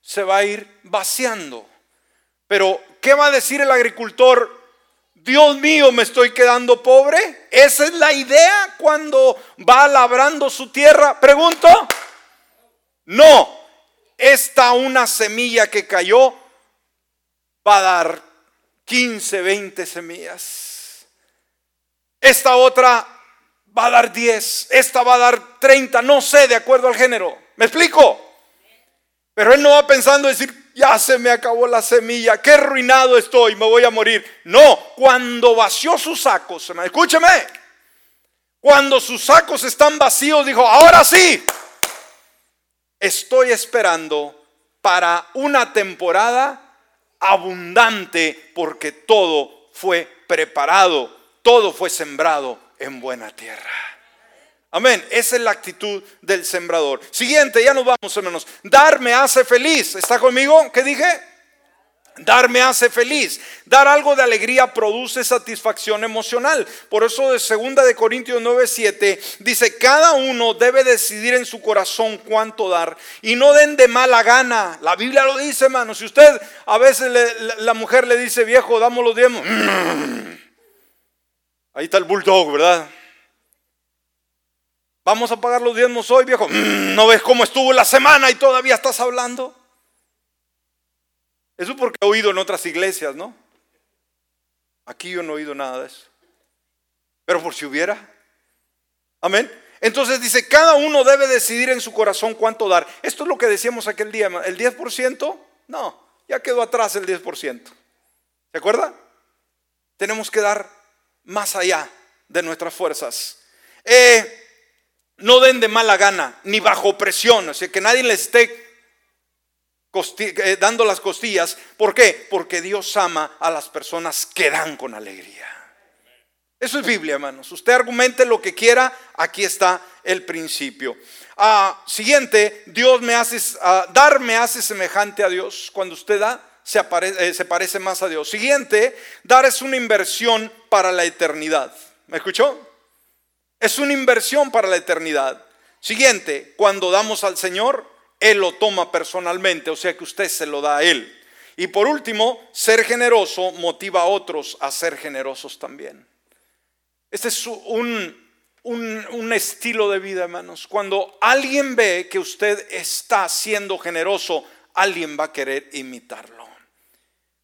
se va a ir vaciando. Pero, ¿qué va a decir el agricultor? Dios mío, me estoy quedando pobre. Esa es la idea cuando va labrando su tierra. Pregunto. No, esta una semilla que cayó va a dar 15, 20 semillas. Esta otra va a dar 10, esta va a dar 30, no sé, de acuerdo al género. ¿Me explico? Pero él no va pensando decir, ya se me acabó la semilla, qué arruinado estoy, me voy a morir. No, cuando vació sus sacos, escúcheme, cuando sus sacos están vacíos, dijo, ahora sí, estoy esperando para una temporada abundante porque todo fue preparado, todo fue sembrado en buena tierra. Amén. Esa es la actitud del sembrador. Siguiente, ya nos vamos, hermanos. Dar me hace feliz. ¿Está conmigo? ¿Qué dije? Dar me hace feliz. Dar algo de alegría produce satisfacción emocional. Por eso de segunda de Corintios 9:7 dice, "Cada uno debe decidir en su corazón cuánto dar y no den de mala gana." La Biblia lo dice, hermano. Si usted a veces la, mujer le dice, "Viejo, damos los diezmos." *clears throat* Ahí está el bulldog, ¿verdad? Vamos a pagar los diezmos hoy, viejo. *clears throat* ¿No ves cómo estuvo la semana y todavía estás hablando? Eso porque he oído en otras iglesias, ¿no? Aquí yo no he oído nada de eso. Pero por si hubiera. Amén. Entonces dice, cada uno debe decidir en su corazón cuánto dar. Esto es lo que decíamos aquel día. ¿El 10%? No, ya quedó atrás el 10%. ¿Se acuerda? Tenemos que dar más allá de nuestras fuerzas. Eh, no den de mala gana, ni bajo presión. O sea, que nadie les esté eh, dando las costillas. ¿Por qué? Porque Dios ama a las personas que dan con alegría. Eso es Biblia, hermanos. Usted argumente lo que quiera, aquí está el principio. Ah, siguiente, Dios me hace, ah, dar me hace semejante a Dios. Cuando usted da, se, eh, se parece más a Dios. Siguiente, dar es una inversión para la eternidad. ¿Me escuchó? Es una inversión para la eternidad. Siguiente, cuando damos al Señor, Él lo toma personalmente, o sea que usted se lo da a Él. Y por último, ser generoso motiva a otros a ser generosos también. Este es un, un, estilo de vida, hermanos. Cuando alguien ve que usted está siendo generoso, alguien va a querer imitarlo.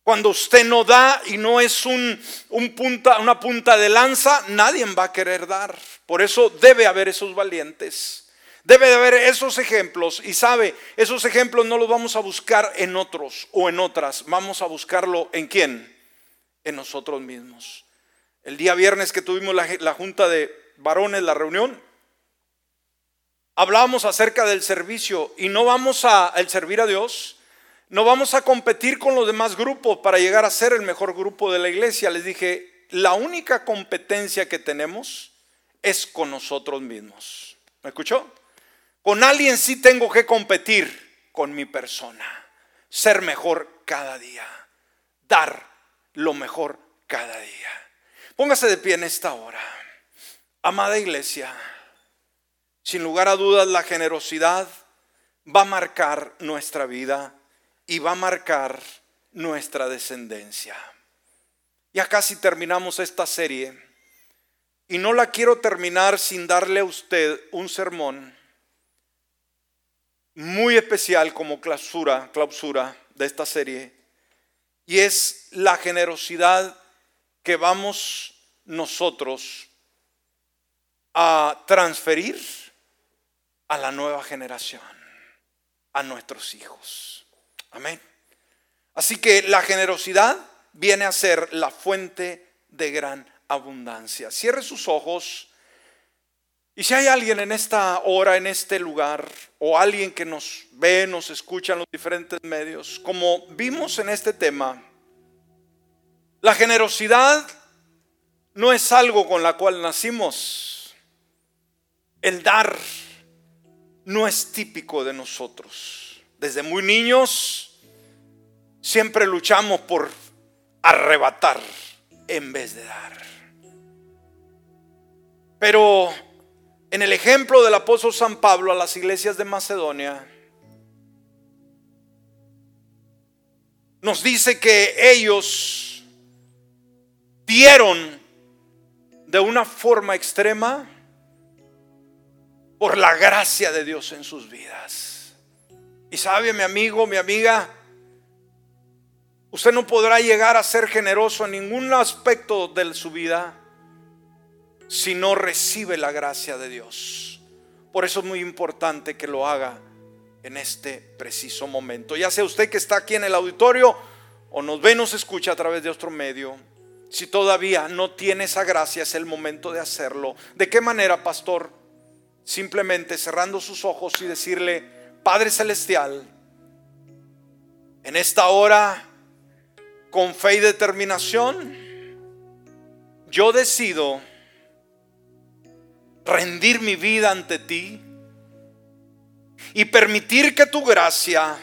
Cuando usted no da y no es un, un punta, una punta de lanza, nadie va a querer dar. Por eso debe haber esos valientes. Debe de haber esos ejemplos y sabe, esos ejemplos no los vamos a buscar en otros o en otras, vamos a buscarlo en quién? En nosotros mismos. El día viernes que tuvimos la, junta de varones, la reunión, hablábamos acerca del servicio y no vamos a servir a Dios, no vamos a competir con los demás grupos para llegar a ser el mejor grupo de la iglesia. Les dije, la única competencia que tenemos es con nosotros mismos. ¿Me escuchó? Con alguien sí tengo que competir con mi persona, ser mejor cada día, dar lo mejor cada día. Póngase de pie en esta hora. Amada iglesia, sin lugar a dudas la generosidad va a marcar nuestra vida y va a marcar nuestra descendencia. Ya casi terminamos esta serie y no la quiero terminar sin darle a usted un sermón muy especial como clausura, de esta serie y es la generosidad que vamos nosotros a transferir a la nueva generación, a nuestros hijos. Amén. Así que la generosidad viene a ser la fuente de gran abundancia. Cierre sus ojos y si hay alguien en esta hora, en este lugar, o alguien que nos ve, nos escucha en los diferentes medios, como vimos en este tema, la generosidad no es algo con la cual nacimos. El dar no es típico de nosotros. Desde muy niños siempre luchamos por arrebatar en vez de dar. Pero en el ejemplo del apóstol San Pablo a las iglesias de Macedonia, nos dice que ellos dieron de una forma extrema por la gracia de Dios en sus vidas. Y sabe, mi amigo, mi amiga, usted no podrá llegar a ser generoso en ningún aspecto de su vida si no recibe la gracia de Dios. Por eso es muy importante que lo haga en este preciso momento. Ya sea usted que está aquí en el auditorio o nos ve, nos escucha a través de otro medio. Si todavía no tiene esa gracia, es el momento de hacerlo. ¿De qué manera, pastor? Simplemente cerrando sus ojos y decirle, Padre Celestial, en esta hora, con fe y determinación, yo decido rendir mi vida ante ti y permitir que tu gracia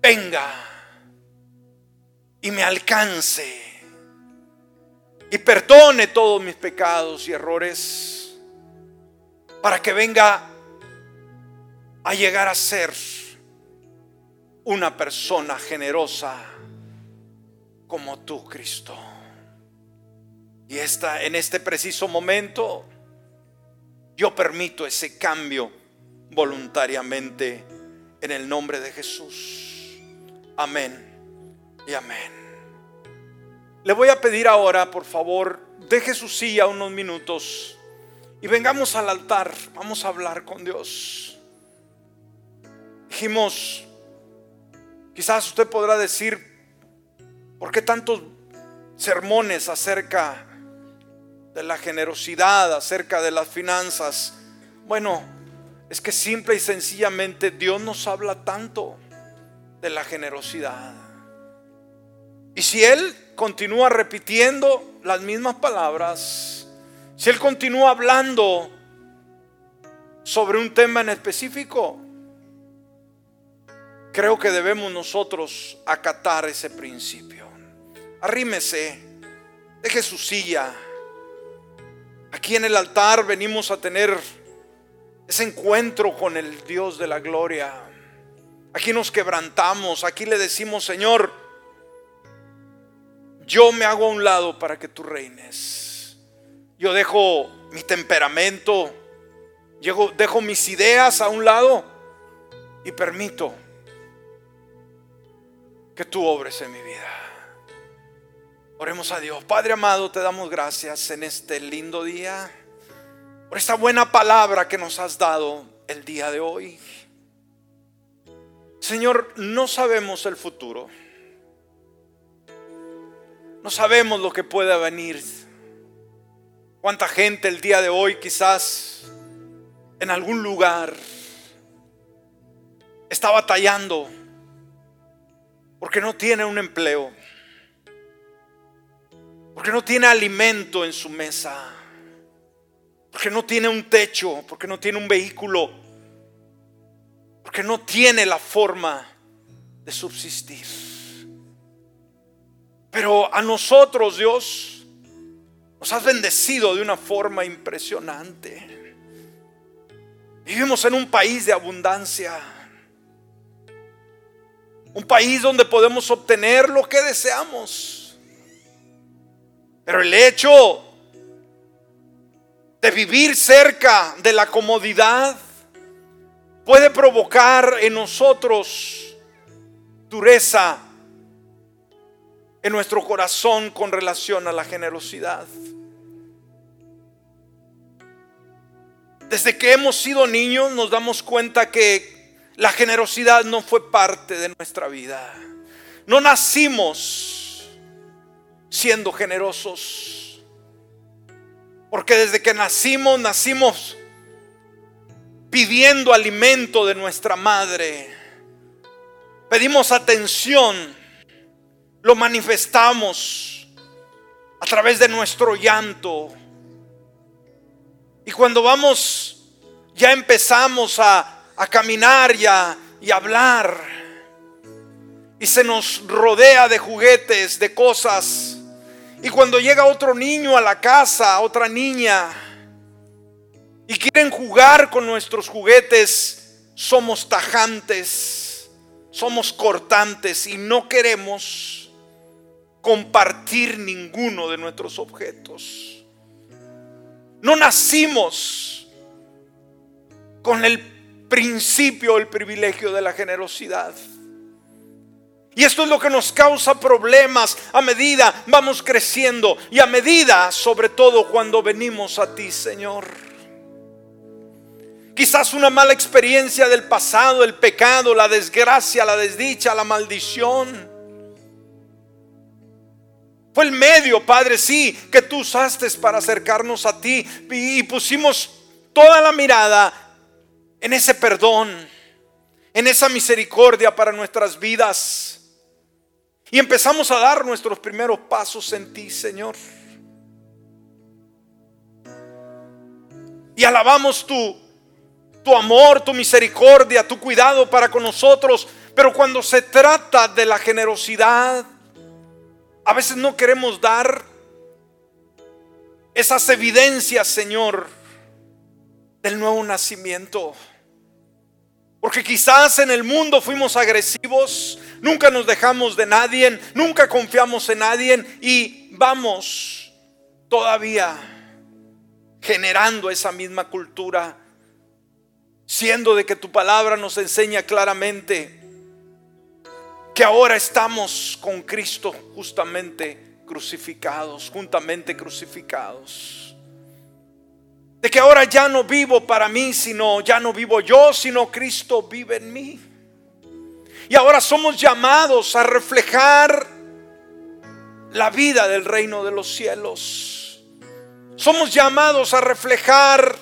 venga y me alcance y perdone todos mis pecados y errores para que venga a llegar a ser una persona generosa como tú, Cristo. Y esta, en este preciso momento yo permito ese cambio voluntariamente en el nombre de Jesús. Amén y amén. Le voy a pedir ahora, por favor, deje su silla unos minutos y vengamos al altar. Vamos a hablar con Dios. Dijimos, quizás usted podrá decir, ¿por qué tantos sermones acerca de la generosidad, acerca de las finanzas. Bueno, es que simple y sencillamente Dios nos habla tanto de la generosidad. Y si Él continúa repitiendo las mismas palabras, si Él continúa hablando sobre un tema en específico, creo que debemos nosotros acatar ese principio. Arrímese, deje su silla. Aquí en el altar venimos a tener ese encuentro con el Dios de la gloria. Aquí nos quebrantamos, aquí le decimos, Señor, yo me hago a un lado para que tú reines. Yo dejo mi temperamento, dejo mis ideas a un lado y permito que tú obres en mi vida. Oremos a Dios. Padre amado, te damos gracias en este lindo día por esta buena palabra que nos has dado el día de hoy. Señor, no sabemos el futuro. No sabemos lo que pueda venir. Cuánta gente el día de hoy quizás en algún lugar está batallando porque no tiene un empleo, porque no tiene alimento en su mesa, porque no tiene un techo, porque no tiene un vehículo, porque no tiene la forma de subsistir. Pero a nosotros, Dios, nos has bendecido de una forma impresionante. Vivimos en un país de abundancia. Un país donde podemos obtener lo que deseamos. Pero el hecho de vivir cerca de la comodidad puede provocar en nosotros dureza en nuestro corazón con relación a la generosidad. Desde que hemos sido niños nos damos cuenta que la generosidad no fue parte de nuestra vida. No nacimos siendo generosos. Porque desde que nacimos, nacimos pidiendo alimento de nuestra madre. Pedimos atención. Lo manifestamos a través de nuestro llanto y cuando vamos, ya empezamos a, caminar y a, y a hablar. Y se nos rodea de juguetes, de cosas. Y cuando llega otro niño a la casa, otra niña, y quieren jugar con nuestros juguetes, somos tajantes, somos cortantes y no queremos compartir ninguno de nuestros objetos. No nacimos con el principio, el privilegio de la generosidad. Y esto es lo que nos causa problemas a medida vamos creciendo y a medida, sobre todo cuando venimos a ti, Señor. Quizás una mala experiencia del pasado, el pecado, la desgracia, la desdicha, la maldición fue el medio, Padre, sí, que tú usaste para acercarnos a ti y pusimos toda la mirada en ese perdón, en esa misericordia para nuestras vidas. Y empezamos a dar nuestros primeros pasos en ti, Señor. Y alabamos tu, tu amor, tu misericordia, tu cuidado para con nosotros. Pero cuando se trata de la generosidad, a veces no queremos dar esas evidencias, Señor, del nuevo nacimiento. Porque quizás en el mundo fuimos agresivos, nunca nos dejamos de nadie, nunca confiamos en nadie y vamos todavía generando esa misma cultura, siendo de que tu palabra nos enseña claramente que ahora estamos con Cristo justamente crucificados, juntamente crucificados. De que ahora ya no vivo para mí, sino ya no vivo yo, sino Cristo vive en mí. Y ahora somos llamados a reflejar la vida del reino de los cielos. Somos llamados a reflejar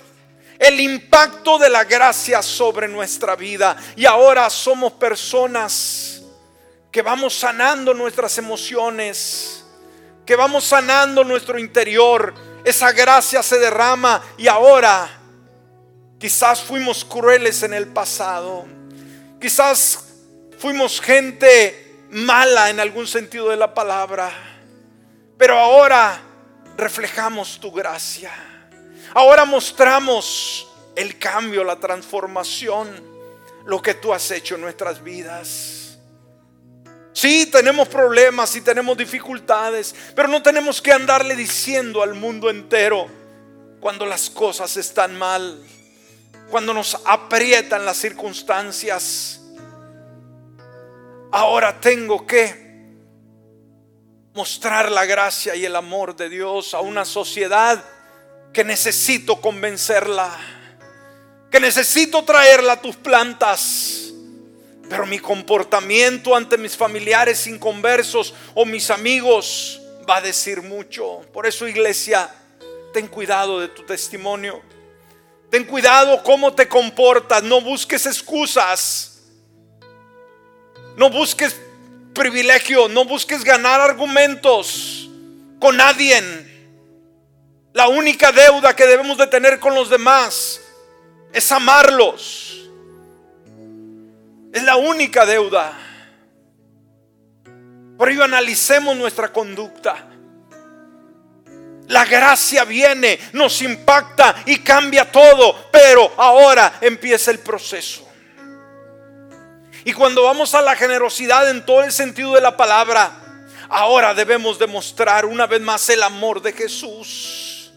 el impacto de la gracia sobre nuestra vida. Y ahora somos personas que vamos sanando nuestras emociones, que vamos sanando nuestro interior, esa gracia se derrama y ahora quizás fuimos crueles en el pasado, quizás fuimos gente mala en algún sentido de la palabra, pero ahora reflejamos tu gracia. Ahora mostramos el cambio, la transformación, lo que tú has hecho en nuestras vidas. Sí, tenemos problemas y tenemos dificultades, pero no tenemos que andarle diciendo al mundo entero cuando las cosas están mal, cuando nos aprietan las circunstancias. Ahora tengo que mostrar la gracia y el amor de Dios a una sociedad que necesito convencerla, que necesito traerla a tus plantas. Pero mi comportamiento ante mis familiares inconversos o mis amigos va a decir mucho. Por eso iglesia, ten cuidado de tu testimonio. Ten cuidado cómo te comportas. No busques excusas. No busques privilegio. No busques ganar argumentos con nadie. La única deuda que debemos de tener con los demás es amarlos. Es la única deuda. Por ello analicemos nuestra conducta. La gracia viene, nos impacta y cambia todo, pero ahora empieza el proceso. Y cuando vamos a la generosidad en todo el sentido de la palabra, ahora debemos demostrar una vez más el amor de Jesús.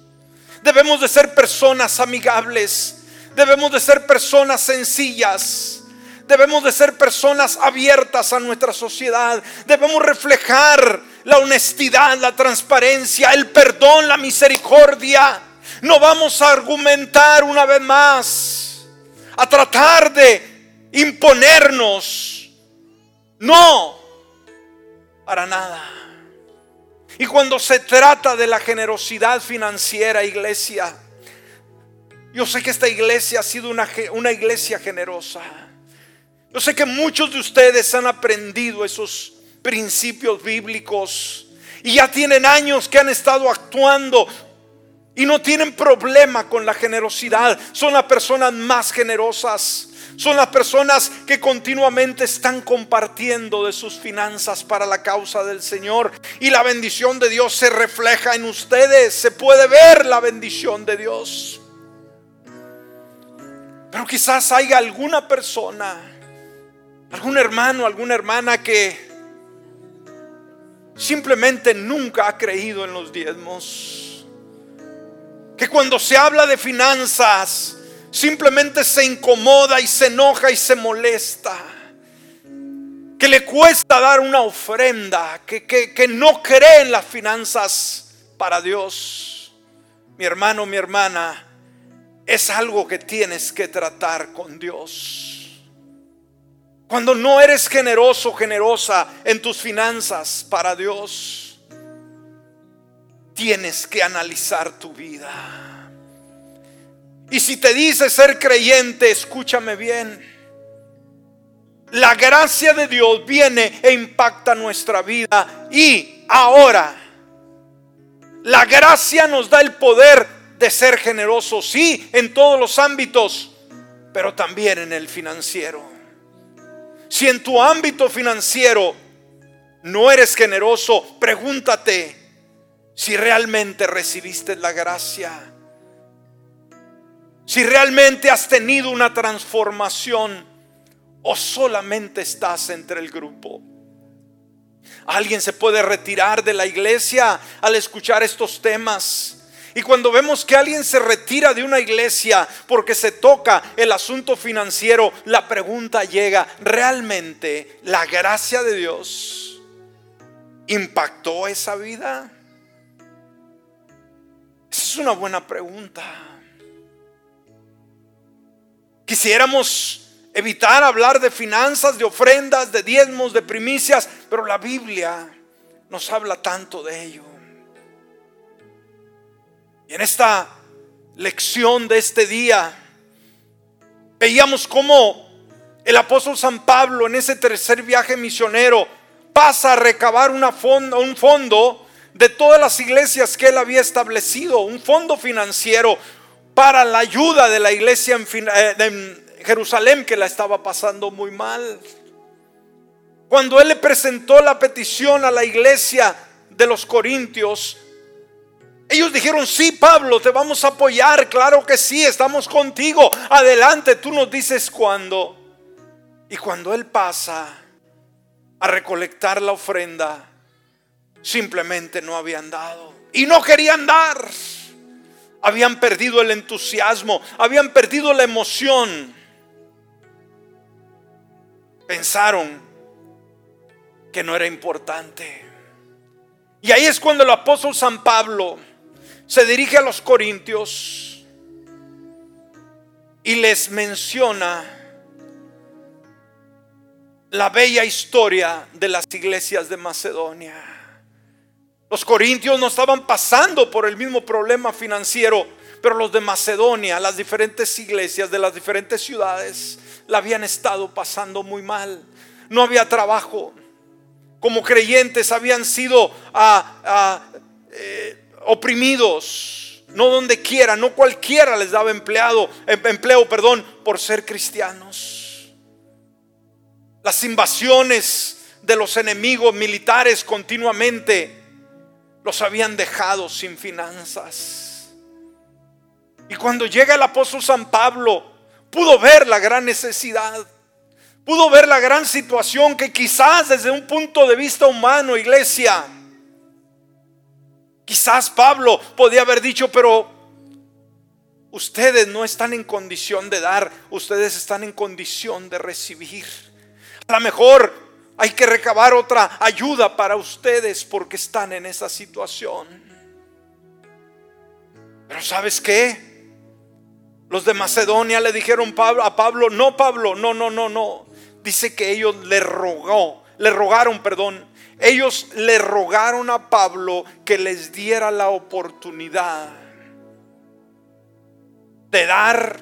Debemos de ser personas amigables. Debemos de ser personas sencillas. Debemos de ser personas abiertas a nuestra sociedad. Debemos reflejar la honestidad, la transparencia, el perdón, la misericordia. No vamos a argumentar una vez más, a tratar de imponernos. No, para nada. Y cuando se trata de la generosidad financiera, iglesia, yo sé que esta iglesia ha sido una, una, iglesia generosa. Yo sé que muchos de ustedes han aprendido esos principios bíblicos y ya tienen años que han estado actuando y no tienen problema con la generosidad. Son las personas más generosas. Son las personas que continuamente están compartiendo de sus finanzas para la causa del Señor. Y la bendición de Dios se refleja en ustedes. Se puede ver la bendición de Dios. Pero quizás haya alguna persona, algún hermano, alguna hermana que simplemente nunca ha creído en los diezmos. Que cuando se habla de finanzas, simplemente se incomoda y se enoja y se molesta. Que le cuesta dar una ofrenda, que, que, no cree en las finanzas para Dios. Mi hermano, mi hermana, es algo que tienes que tratar con Dios. Cuando no eres generoso, generosa en tus finanzas para Dios, tienes que analizar tu vida. Y si te dice ser creyente, escúchame bien. La gracia de Dios viene e impacta nuestra vida. Y ahora, la gracia nos da el poder de ser generosos, sí, en todos los ámbitos, pero también en el financiero. Si en tu ámbito financiero no eres generoso, pregúntate si realmente recibiste la gracia si realmente has tenido una transformación o solamente estás entre el grupo. Alguien se puede retirar de la iglesia al escuchar estos temas. Y cuando vemos que alguien se retira de una iglesia porque se toca el asunto financiero, la pregunta llega, ¿realmente la gracia de Dios impactó esa vida? Esa es una buena pregunta. Quisiéramos evitar hablar de finanzas, de ofrendas, de diezmos, de primicias, pero la Biblia nos habla tanto de ello. Y en esta lección de este día veíamos cómo el apóstol San Pablo en ese tercer viaje misionero pasa a recabar una un fondo de todas las iglesias que él había establecido, un fondo financiero para la ayuda de la iglesia en, eh, Jerusalén que la estaba pasando muy mal. Cuando él le presentó la petición a la iglesia de los Corintios, ellos dijeron, sí, Pablo, te vamos a apoyar, claro que sí, estamos contigo, adelante, tú nos dices cuándo. Y cuando él pasa a recolectar la ofrenda, simplemente no habían dado. Y no querían dar. Habían perdido el entusiasmo, habían perdido la emoción. Pensaron que no era importante. Y ahí es cuando el apóstol San Pablo se dirige a los corintios y les menciona la bella historia de las iglesias de Macedonia. Los corintios no estaban pasando por el mismo problema financiero, pero los de Macedonia, las diferentes iglesias de las diferentes ciudades, la habían estado pasando muy mal. No había trabajo. Como creyentes habían sido ah, eh, oprimidos. No donde quiera, no cualquiera les daba empleado, em, empleo, perdón, por ser cristianos. Las invasiones de los enemigos militares continuamente los habían dejado sin finanzas. Y cuando llega el apóstol San Pablo, pudo ver la gran necesidad, pudo ver la gran situación que quizás desde un punto de vista humano, iglesia, quizás Pablo podía haber dicho, pero ustedes no están en condición de dar, ustedes están en condición de recibir. A lo mejor hay que recabar otra ayuda para ustedes porque están en esa situación. Pero ¿sabes qué? Los de Macedonia le dijeron a Pablo, no Pablo, no, no, no, no. Dice que ellos le rogó, le rogaron, perdón. Ellos le rogaron a Pablo que les diera la oportunidad de dar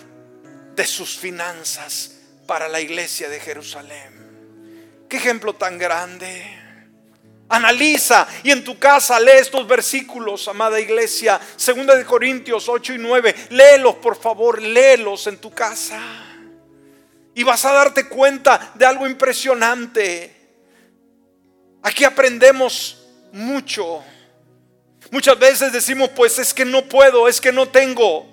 de sus finanzas para la iglesia de Jerusalén. Qué ejemplo tan grande. Analiza y en tu casa lee estos versículos, amada iglesia. Segunda de Corintios 8 y 9. Léelos, por favor, léelos en tu casa. Y vas a darte cuenta de algo impresionante. Aquí aprendemos mucho. Muchas veces decimos, pues es que no puedo, es que no tengo.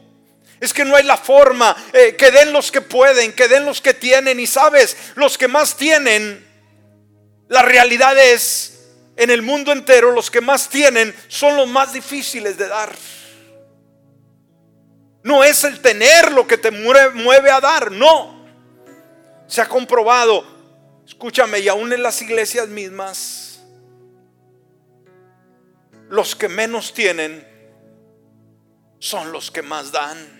Es que no hay la forma. Eh, que den los que pueden, que den los que tienen. Y sabes, los que más tienen la realidad es, en el mundo entero, los que más tienen son los más difíciles de dar. No es el tener lo que te mueve a dar, no. Se ha comprobado, escúchame, y aún en las iglesias mismas, los que menos tienen son los que más dan.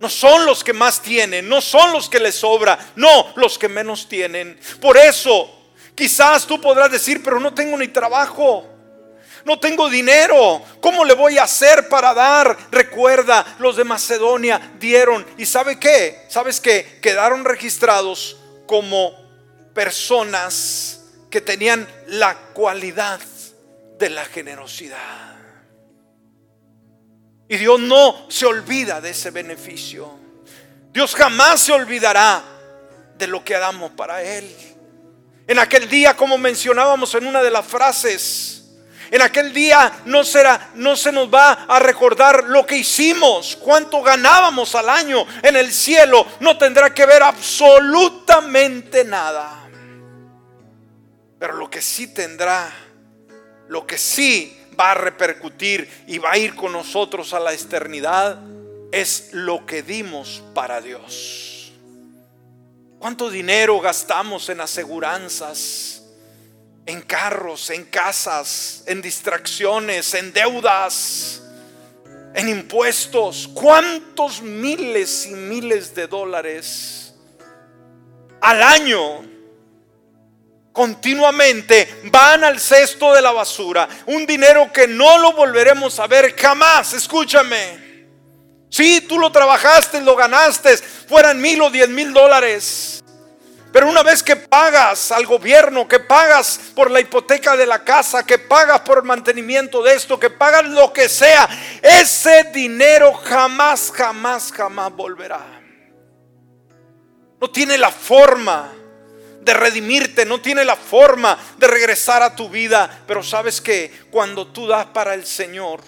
No son los que más tienen, no son los que les sobra, no, los que menos tienen. Por eso Quizás tú podrás decir, pero no tengo ni trabajo. No tengo dinero. ¿Cómo le voy a hacer para dar? Recuerda, los de Macedonia dieron. ¿Y sabe qué? ¿Sabes qué? Quedaron registrados como personas que tenían la cualidad de la generosidad. Y Dios no se olvida de ese beneficio. Dios jamás se olvidará de lo que damos para Él. En aquel día, como mencionábamos en una de las frases, en aquel día no será no se nos va a recordar lo que hicimos, cuánto ganábamos al año en el cielo, no tendrá que ver absolutamente nada. Pero lo que sí tendrá, lo que sí va a repercutir y va a ir con nosotros a la eternidad es lo que dimos para Dios. ¿Cuánto dinero gastamos en aseguranzas, en carros, en casas, en distracciones, en deudas, en impuestos? ¿Cuántos miles y miles de dólares al año? continuamente van al cesto de la basura. Un dinero que no lo volveremos a ver jamás. Escúchame. Si tú lo trabajaste, lo ganaste, fueran mil o diez mil dólares. Pero una vez que pagas al gobierno, que pagas por la hipoteca de la casa, que pagas por el mantenimiento de esto, que pagas lo que sea, ese dinero jamás, jamás, jamás volverá. No tiene la forma de redimirte, no tiene la forma de regresar a tu vida. Pero sabes que cuando tú das para el Señor,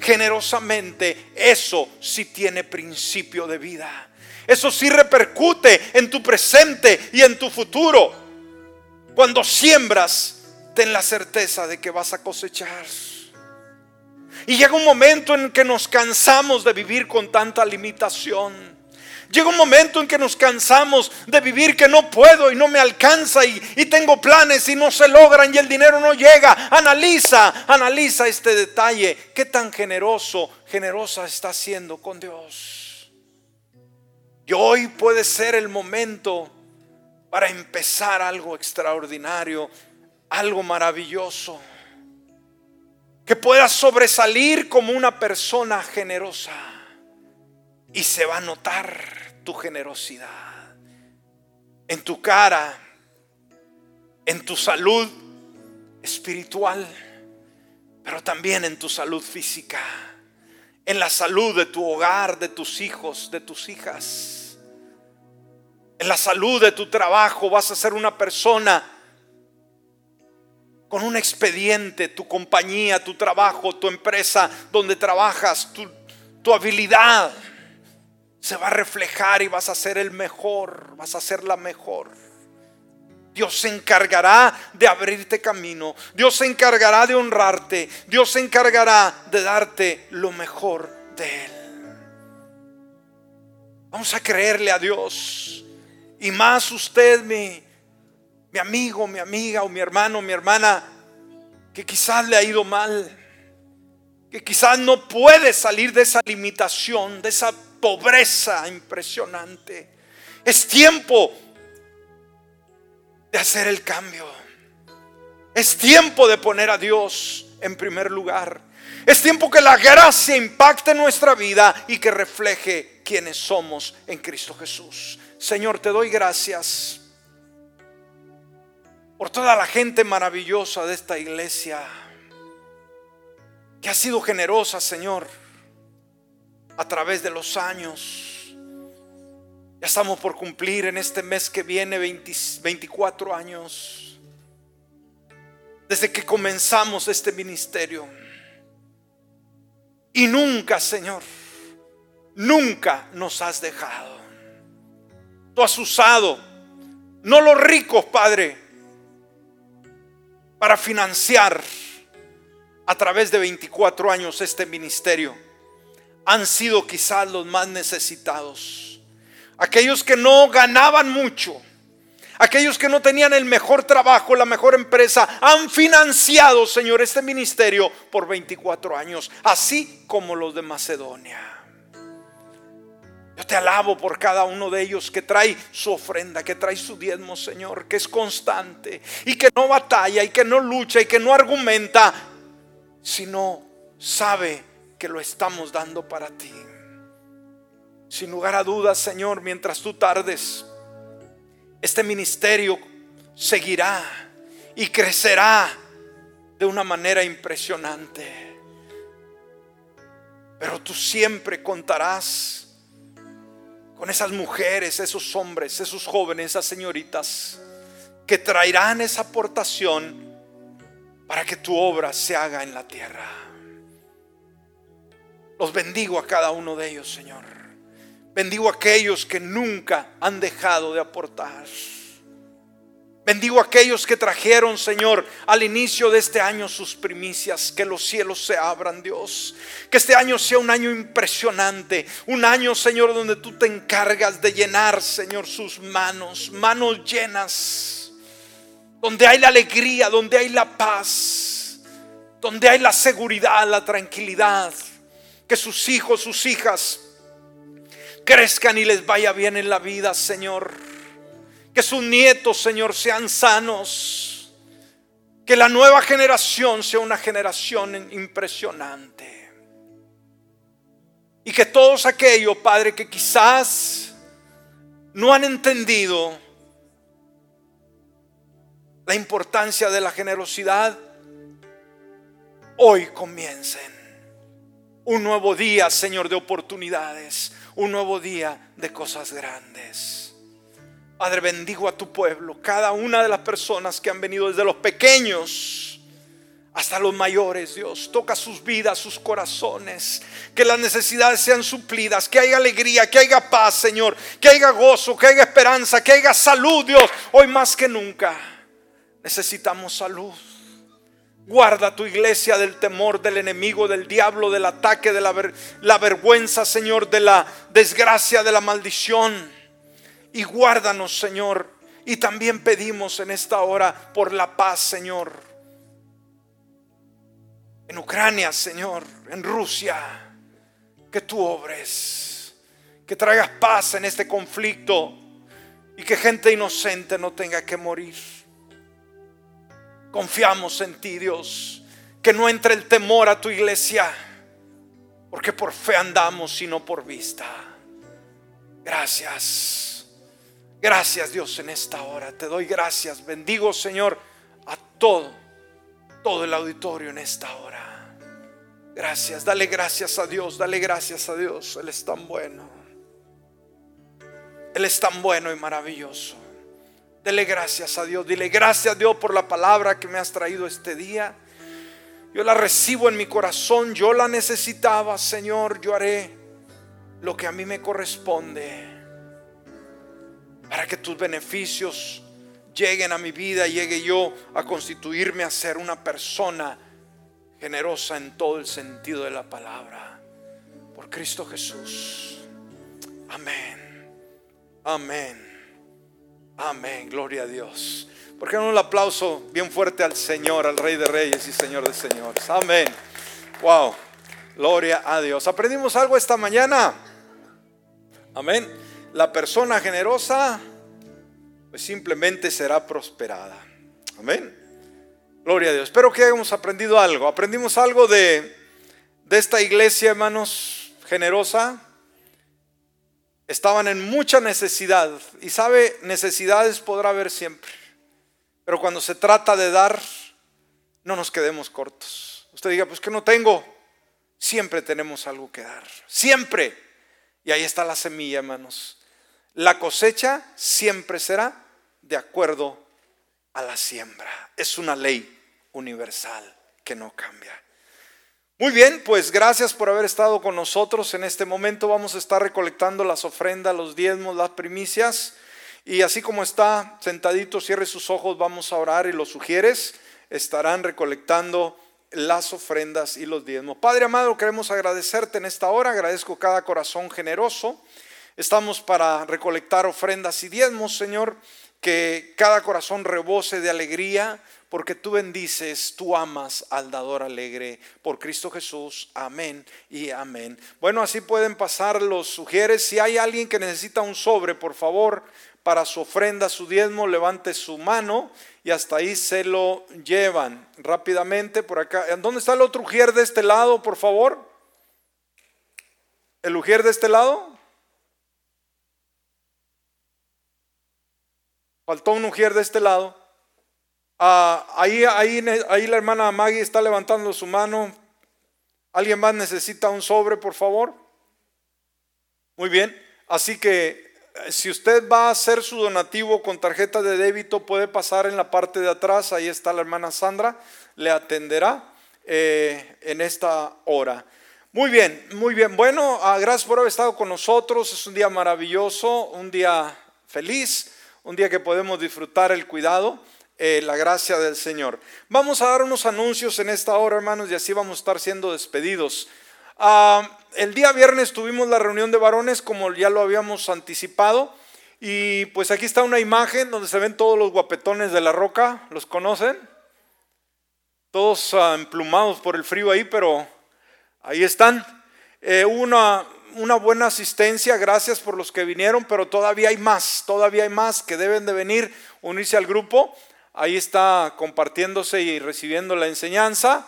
generosamente, eso sí tiene principio de vida. Eso sí repercute en tu presente y en tu futuro. Cuando siembras, ten la certeza de que vas a cosechar. Y llega un momento en que nos cansamos de vivir con tanta limitación. Llega un momento en que nos cansamos de vivir que no puedo y no me alcanza y, tengo planes y no se logran y el dinero no llega. Analiza, analiza este detalle. ¿Qué tan generoso, generosa está siendo con Dios? Y hoy puede ser el momento para empezar algo extraordinario, algo maravilloso. Que puedas sobresalir como una persona generosa y se va a notar tu generosidad, en tu cara, en tu salud espiritual, pero también en tu salud física, en la salud de tu hogar, de tus hijos, de tus hijas, en la salud de tu trabajo. Vas a ser una persona con un expediente, tu compañía, tu trabajo, tu empresa donde trabajas, tu, tu habilidad se va a reflejar y vas a ser el mejor, vas a ser la mejor. Dios se encargará de abrirte camino. Dios se encargará de honrarte. Dios se encargará de darte lo mejor de Él. Vamos a creerle a Dios. Y más usted, mi, mi amigo, mi amiga o mi hermano, mi hermana, que quizás le ha ido mal. Que quizás no puede salir de esa limitación, de esa pobreza impresionante. Es tiempo de hacer el cambio. Es tiempo de poner a Dios en primer lugar. Es tiempo que la gracia impacte nuestra vida y que refleje quienes somos en Cristo Jesús. Señor, te doy gracias por toda la gente maravillosa de esta iglesia que ha sido generosa, Señor a través de los años. Ya estamos por cumplir en este mes que viene 24 años. Desde que comenzamos este ministerio. Y nunca, Señor, nunca nos has dejado. Tú has usado, no los ricos, Padre, para financiar a través de 24 años este ministerio han sido quizás los más necesitados. Aquellos que no ganaban mucho, aquellos que no tenían el mejor trabajo, la mejor empresa, han financiado, Señor, este ministerio por 24 años, así como los de Macedonia. Yo te alabo por cada uno de ellos que trae su ofrenda, que trae su diezmo, Señor, que es constante y que no batalla y que no lucha y que no argumenta, sino sabe que lo estamos dando para ti. Sin lugar a dudas, Señor, mientras tú tardes, este ministerio seguirá y crecerá de una manera impresionante. Pero tú siempre contarás con esas mujeres, esos hombres, esos jóvenes, esas señoritas que traerán esa aportación para que tu obra se haga en la tierra. Los bendigo a cada uno de ellos, Señor. Bendigo a aquellos que nunca han dejado de aportar. Bendigo a aquellos que trajeron, Señor, al inicio de este año sus primicias. Que los cielos se abran, Dios. Que este año sea un año impresionante. Un año, Señor, donde tú te encargas de llenar, Señor, sus manos. Manos llenas. Donde hay la alegría, donde hay la paz. Donde hay la seguridad, la tranquilidad que sus hijos, sus hijas crezcan y les vaya bien en la vida, Señor. Que sus nietos, Señor, sean sanos. Que la nueva generación sea una generación impresionante. Y que todos aquellos, Padre, que quizás no han entendido la importancia de la generosidad, hoy comiencen un nuevo día, Señor, de oportunidades, un nuevo día de cosas grandes. Padre, bendigo a tu pueblo, cada una de las personas que han venido desde los pequeños hasta los mayores, Dios. Toca sus vidas, sus corazones. Que las necesidades sean suplidas. Que haya alegría, que haya paz, Señor. Que haya gozo, que haya esperanza, que haya salud, Dios. Hoy más que nunca necesitamos salud. Guarda tu iglesia del temor del enemigo, del diablo, del ataque, de la, la vergüenza, Señor, de la desgracia, de la maldición. Y guárdanos, Señor. Y también pedimos en esta hora por la paz, Señor en Ucrania, Señor, en Rusia, que tú obres, que traigas paz en este conflicto y que gente inocente no tenga que morir. Confiamos en ti, Dios, que no entre el temor a tu iglesia, porque por fe andamos y no por vista. Gracias. Gracias Dios en esta hora. Te doy gracias. Bendigo Señor a todo, todo el auditorio en esta hora. Gracias, dale gracias a Dios, dale gracias a Dios. Él es tan bueno. Él es tan bueno y maravilloso. Dele gracias a Dios. Dile gracias a Dios por la palabra que me has traído este día. Yo la recibo en mi corazón. Yo la necesitaba, Señor. Yo haré lo que a mí me corresponde. Para que tus beneficios lleguen a mi vida. Llegue yo a constituirme a ser una persona generosa en todo el sentido de la palabra. Por Cristo Jesús. Amén. Amén. Amén. Gloria a Dios. ¿Por qué no un aplauso bien fuerte al Señor, al Rey de Reyes y Señor de Señores? Amén. Wow. Gloria a Dios. ¿Aprendimos algo esta mañana? Amén. La persona generosa pues simplemente será prosperada. Amén. Gloria a Dios. Espero que hayamos aprendido algo. Aprendimos algo de, de esta iglesia, hermanos, generosa. Estaban en mucha necesidad. Y sabe, necesidades podrá haber siempre. Pero cuando se trata de dar, no nos quedemos cortos. Usted diga, pues que no tengo. Siempre tenemos algo que dar. Siempre. Y ahí está la semilla, hermanos. La cosecha siempre será de acuerdo a la siembra. Es una ley universal que no cambia. Muy bien, pues gracias por haber estado con nosotros. En este momento vamos a estar recolectando las ofrendas, los diezmos, las primicias. Y así como está sentadito, cierre sus ojos, vamos a orar y los sugieres estarán recolectando las ofrendas y los diezmos. Padre amado, queremos agradecerte en esta hora, agradezco cada corazón generoso. Estamos para recolectar ofrendas y diezmos, Señor, que cada corazón rebose de alegría porque tú bendices, tú amas al dador alegre por Cristo Jesús. Amén y amén. Bueno, así pueden pasar los sugieres. Si hay alguien que necesita un sobre, por favor, para su ofrenda, su diezmo, levante su mano y hasta ahí se lo llevan rápidamente por acá. ¿Dónde está el otro ujier de este lado, por favor? ¿El ujier de este lado? Faltó un ujier de este lado. Ah, ahí, ahí, ahí la hermana Maggie está levantando su mano. ¿Alguien más necesita un sobre, por favor? Muy bien. Así que eh, si usted va a hacer su donativo con tarjeta de débito, puede pasar en la parte de atrás. Ahí está la hermana Sandra. Le atenderá eh, en esta hora. Muy bien, muy bien. Bueno, ah, gracias por haber estado con nosotros. Es un día maravilloso, un día feliz, un día que podemos disfrutar el cuidado. Eh, la gracia del Señor. Vamos a dar unos anuncios en esta hora, hermanos, y así vamos a estar siendo despedidos. Ah, el día viernes tuvimos la reunión de varones, como ya lo habíamos anticipado, y pues aquí está una imagen donde se ven todos los guapetones de la roca, ¿los conocen? Todos ah, emplumados por el frío ahí, pero ahí están. Eh, una, una buena asistencia, gracias por los que vinieron, pero todavía hay más, todavía hay más que deben de venir, unirse al grupo ahí está compartiéndose y recibiendo la enseñanza.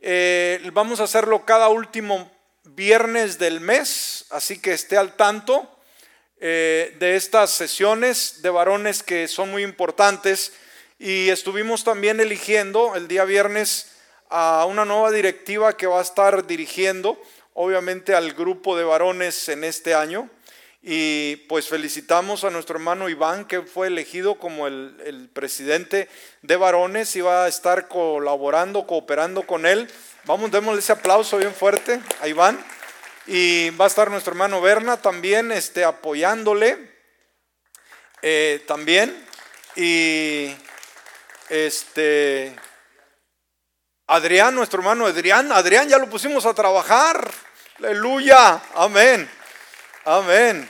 Eh, vamos a hacerlo cada último viernes del mes, así que esté al tanto eh, de estas sesiones de varones que son muy importantes Y estuvimos también eligiendo el día viernes a una nueva directiva que va a estar dirigiendo, obviamente, al grupo de varones en este año. Y pues felicitamos a nuestro hermano Iván, que fue elegido como el, presidente de varones y va a estar colaborando, cooperando con él. Vamos, démosle ese aplauso bien fuerte a Iván. Y va a estar nuestro hermano Berna también este, apoyándole eh, también. Y este Adrián, nuestro hermano Adrián, Adrián ya lo pusimos a trabajar. Aleluya, amén. Amén.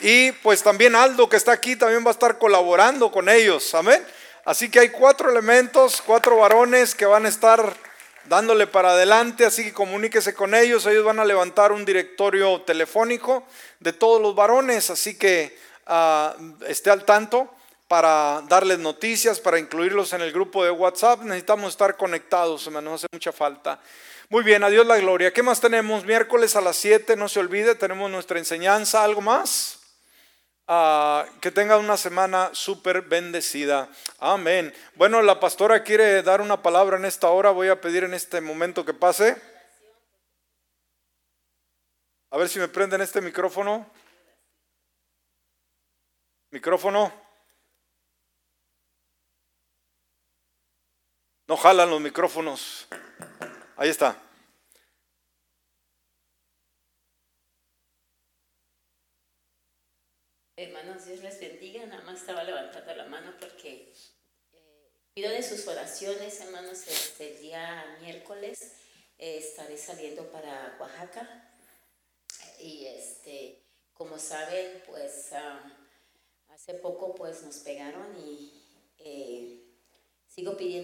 Y pues también Aldo que está aquí también va a estar colaborando con ellos. Amén. Así que hay cuatro elementos, cuatro varones que van a estar dándole para adelante, así que comuníquese con ellos. Ellos van a levantar un directorio telefónico de todos los varones, así que ah, esté al tanto para darles noticias, para incluirlos en el grupo de WhatsApp. Necesitamos estar conectados, nos hace mucha falta. Muy bien, a Dios la gloria. ¿Qué más tenemos? Miércoles a las 7, no se olvide, tenemos nuestra enseñanza. ¿Algo más? Ah, que tenga una semana súper bendecida. Amén. Bueno, la pastora quiere dar una palabra en esta hora. Voy a pedir en este momento que pase. A ver si me prenden este micrófono. Micrófono. No jalan los micrófonos. Ahí está. Hermanos, Dios les bendiga. Nada más estaba levantando la mano porque eh, pido de sus oraciones, hermanos. Este día miércoles eh, estaré saliendo para Oaxaca. Y este, como saben, pues hace poco pues nos pegaron y eh, sigo pidiendo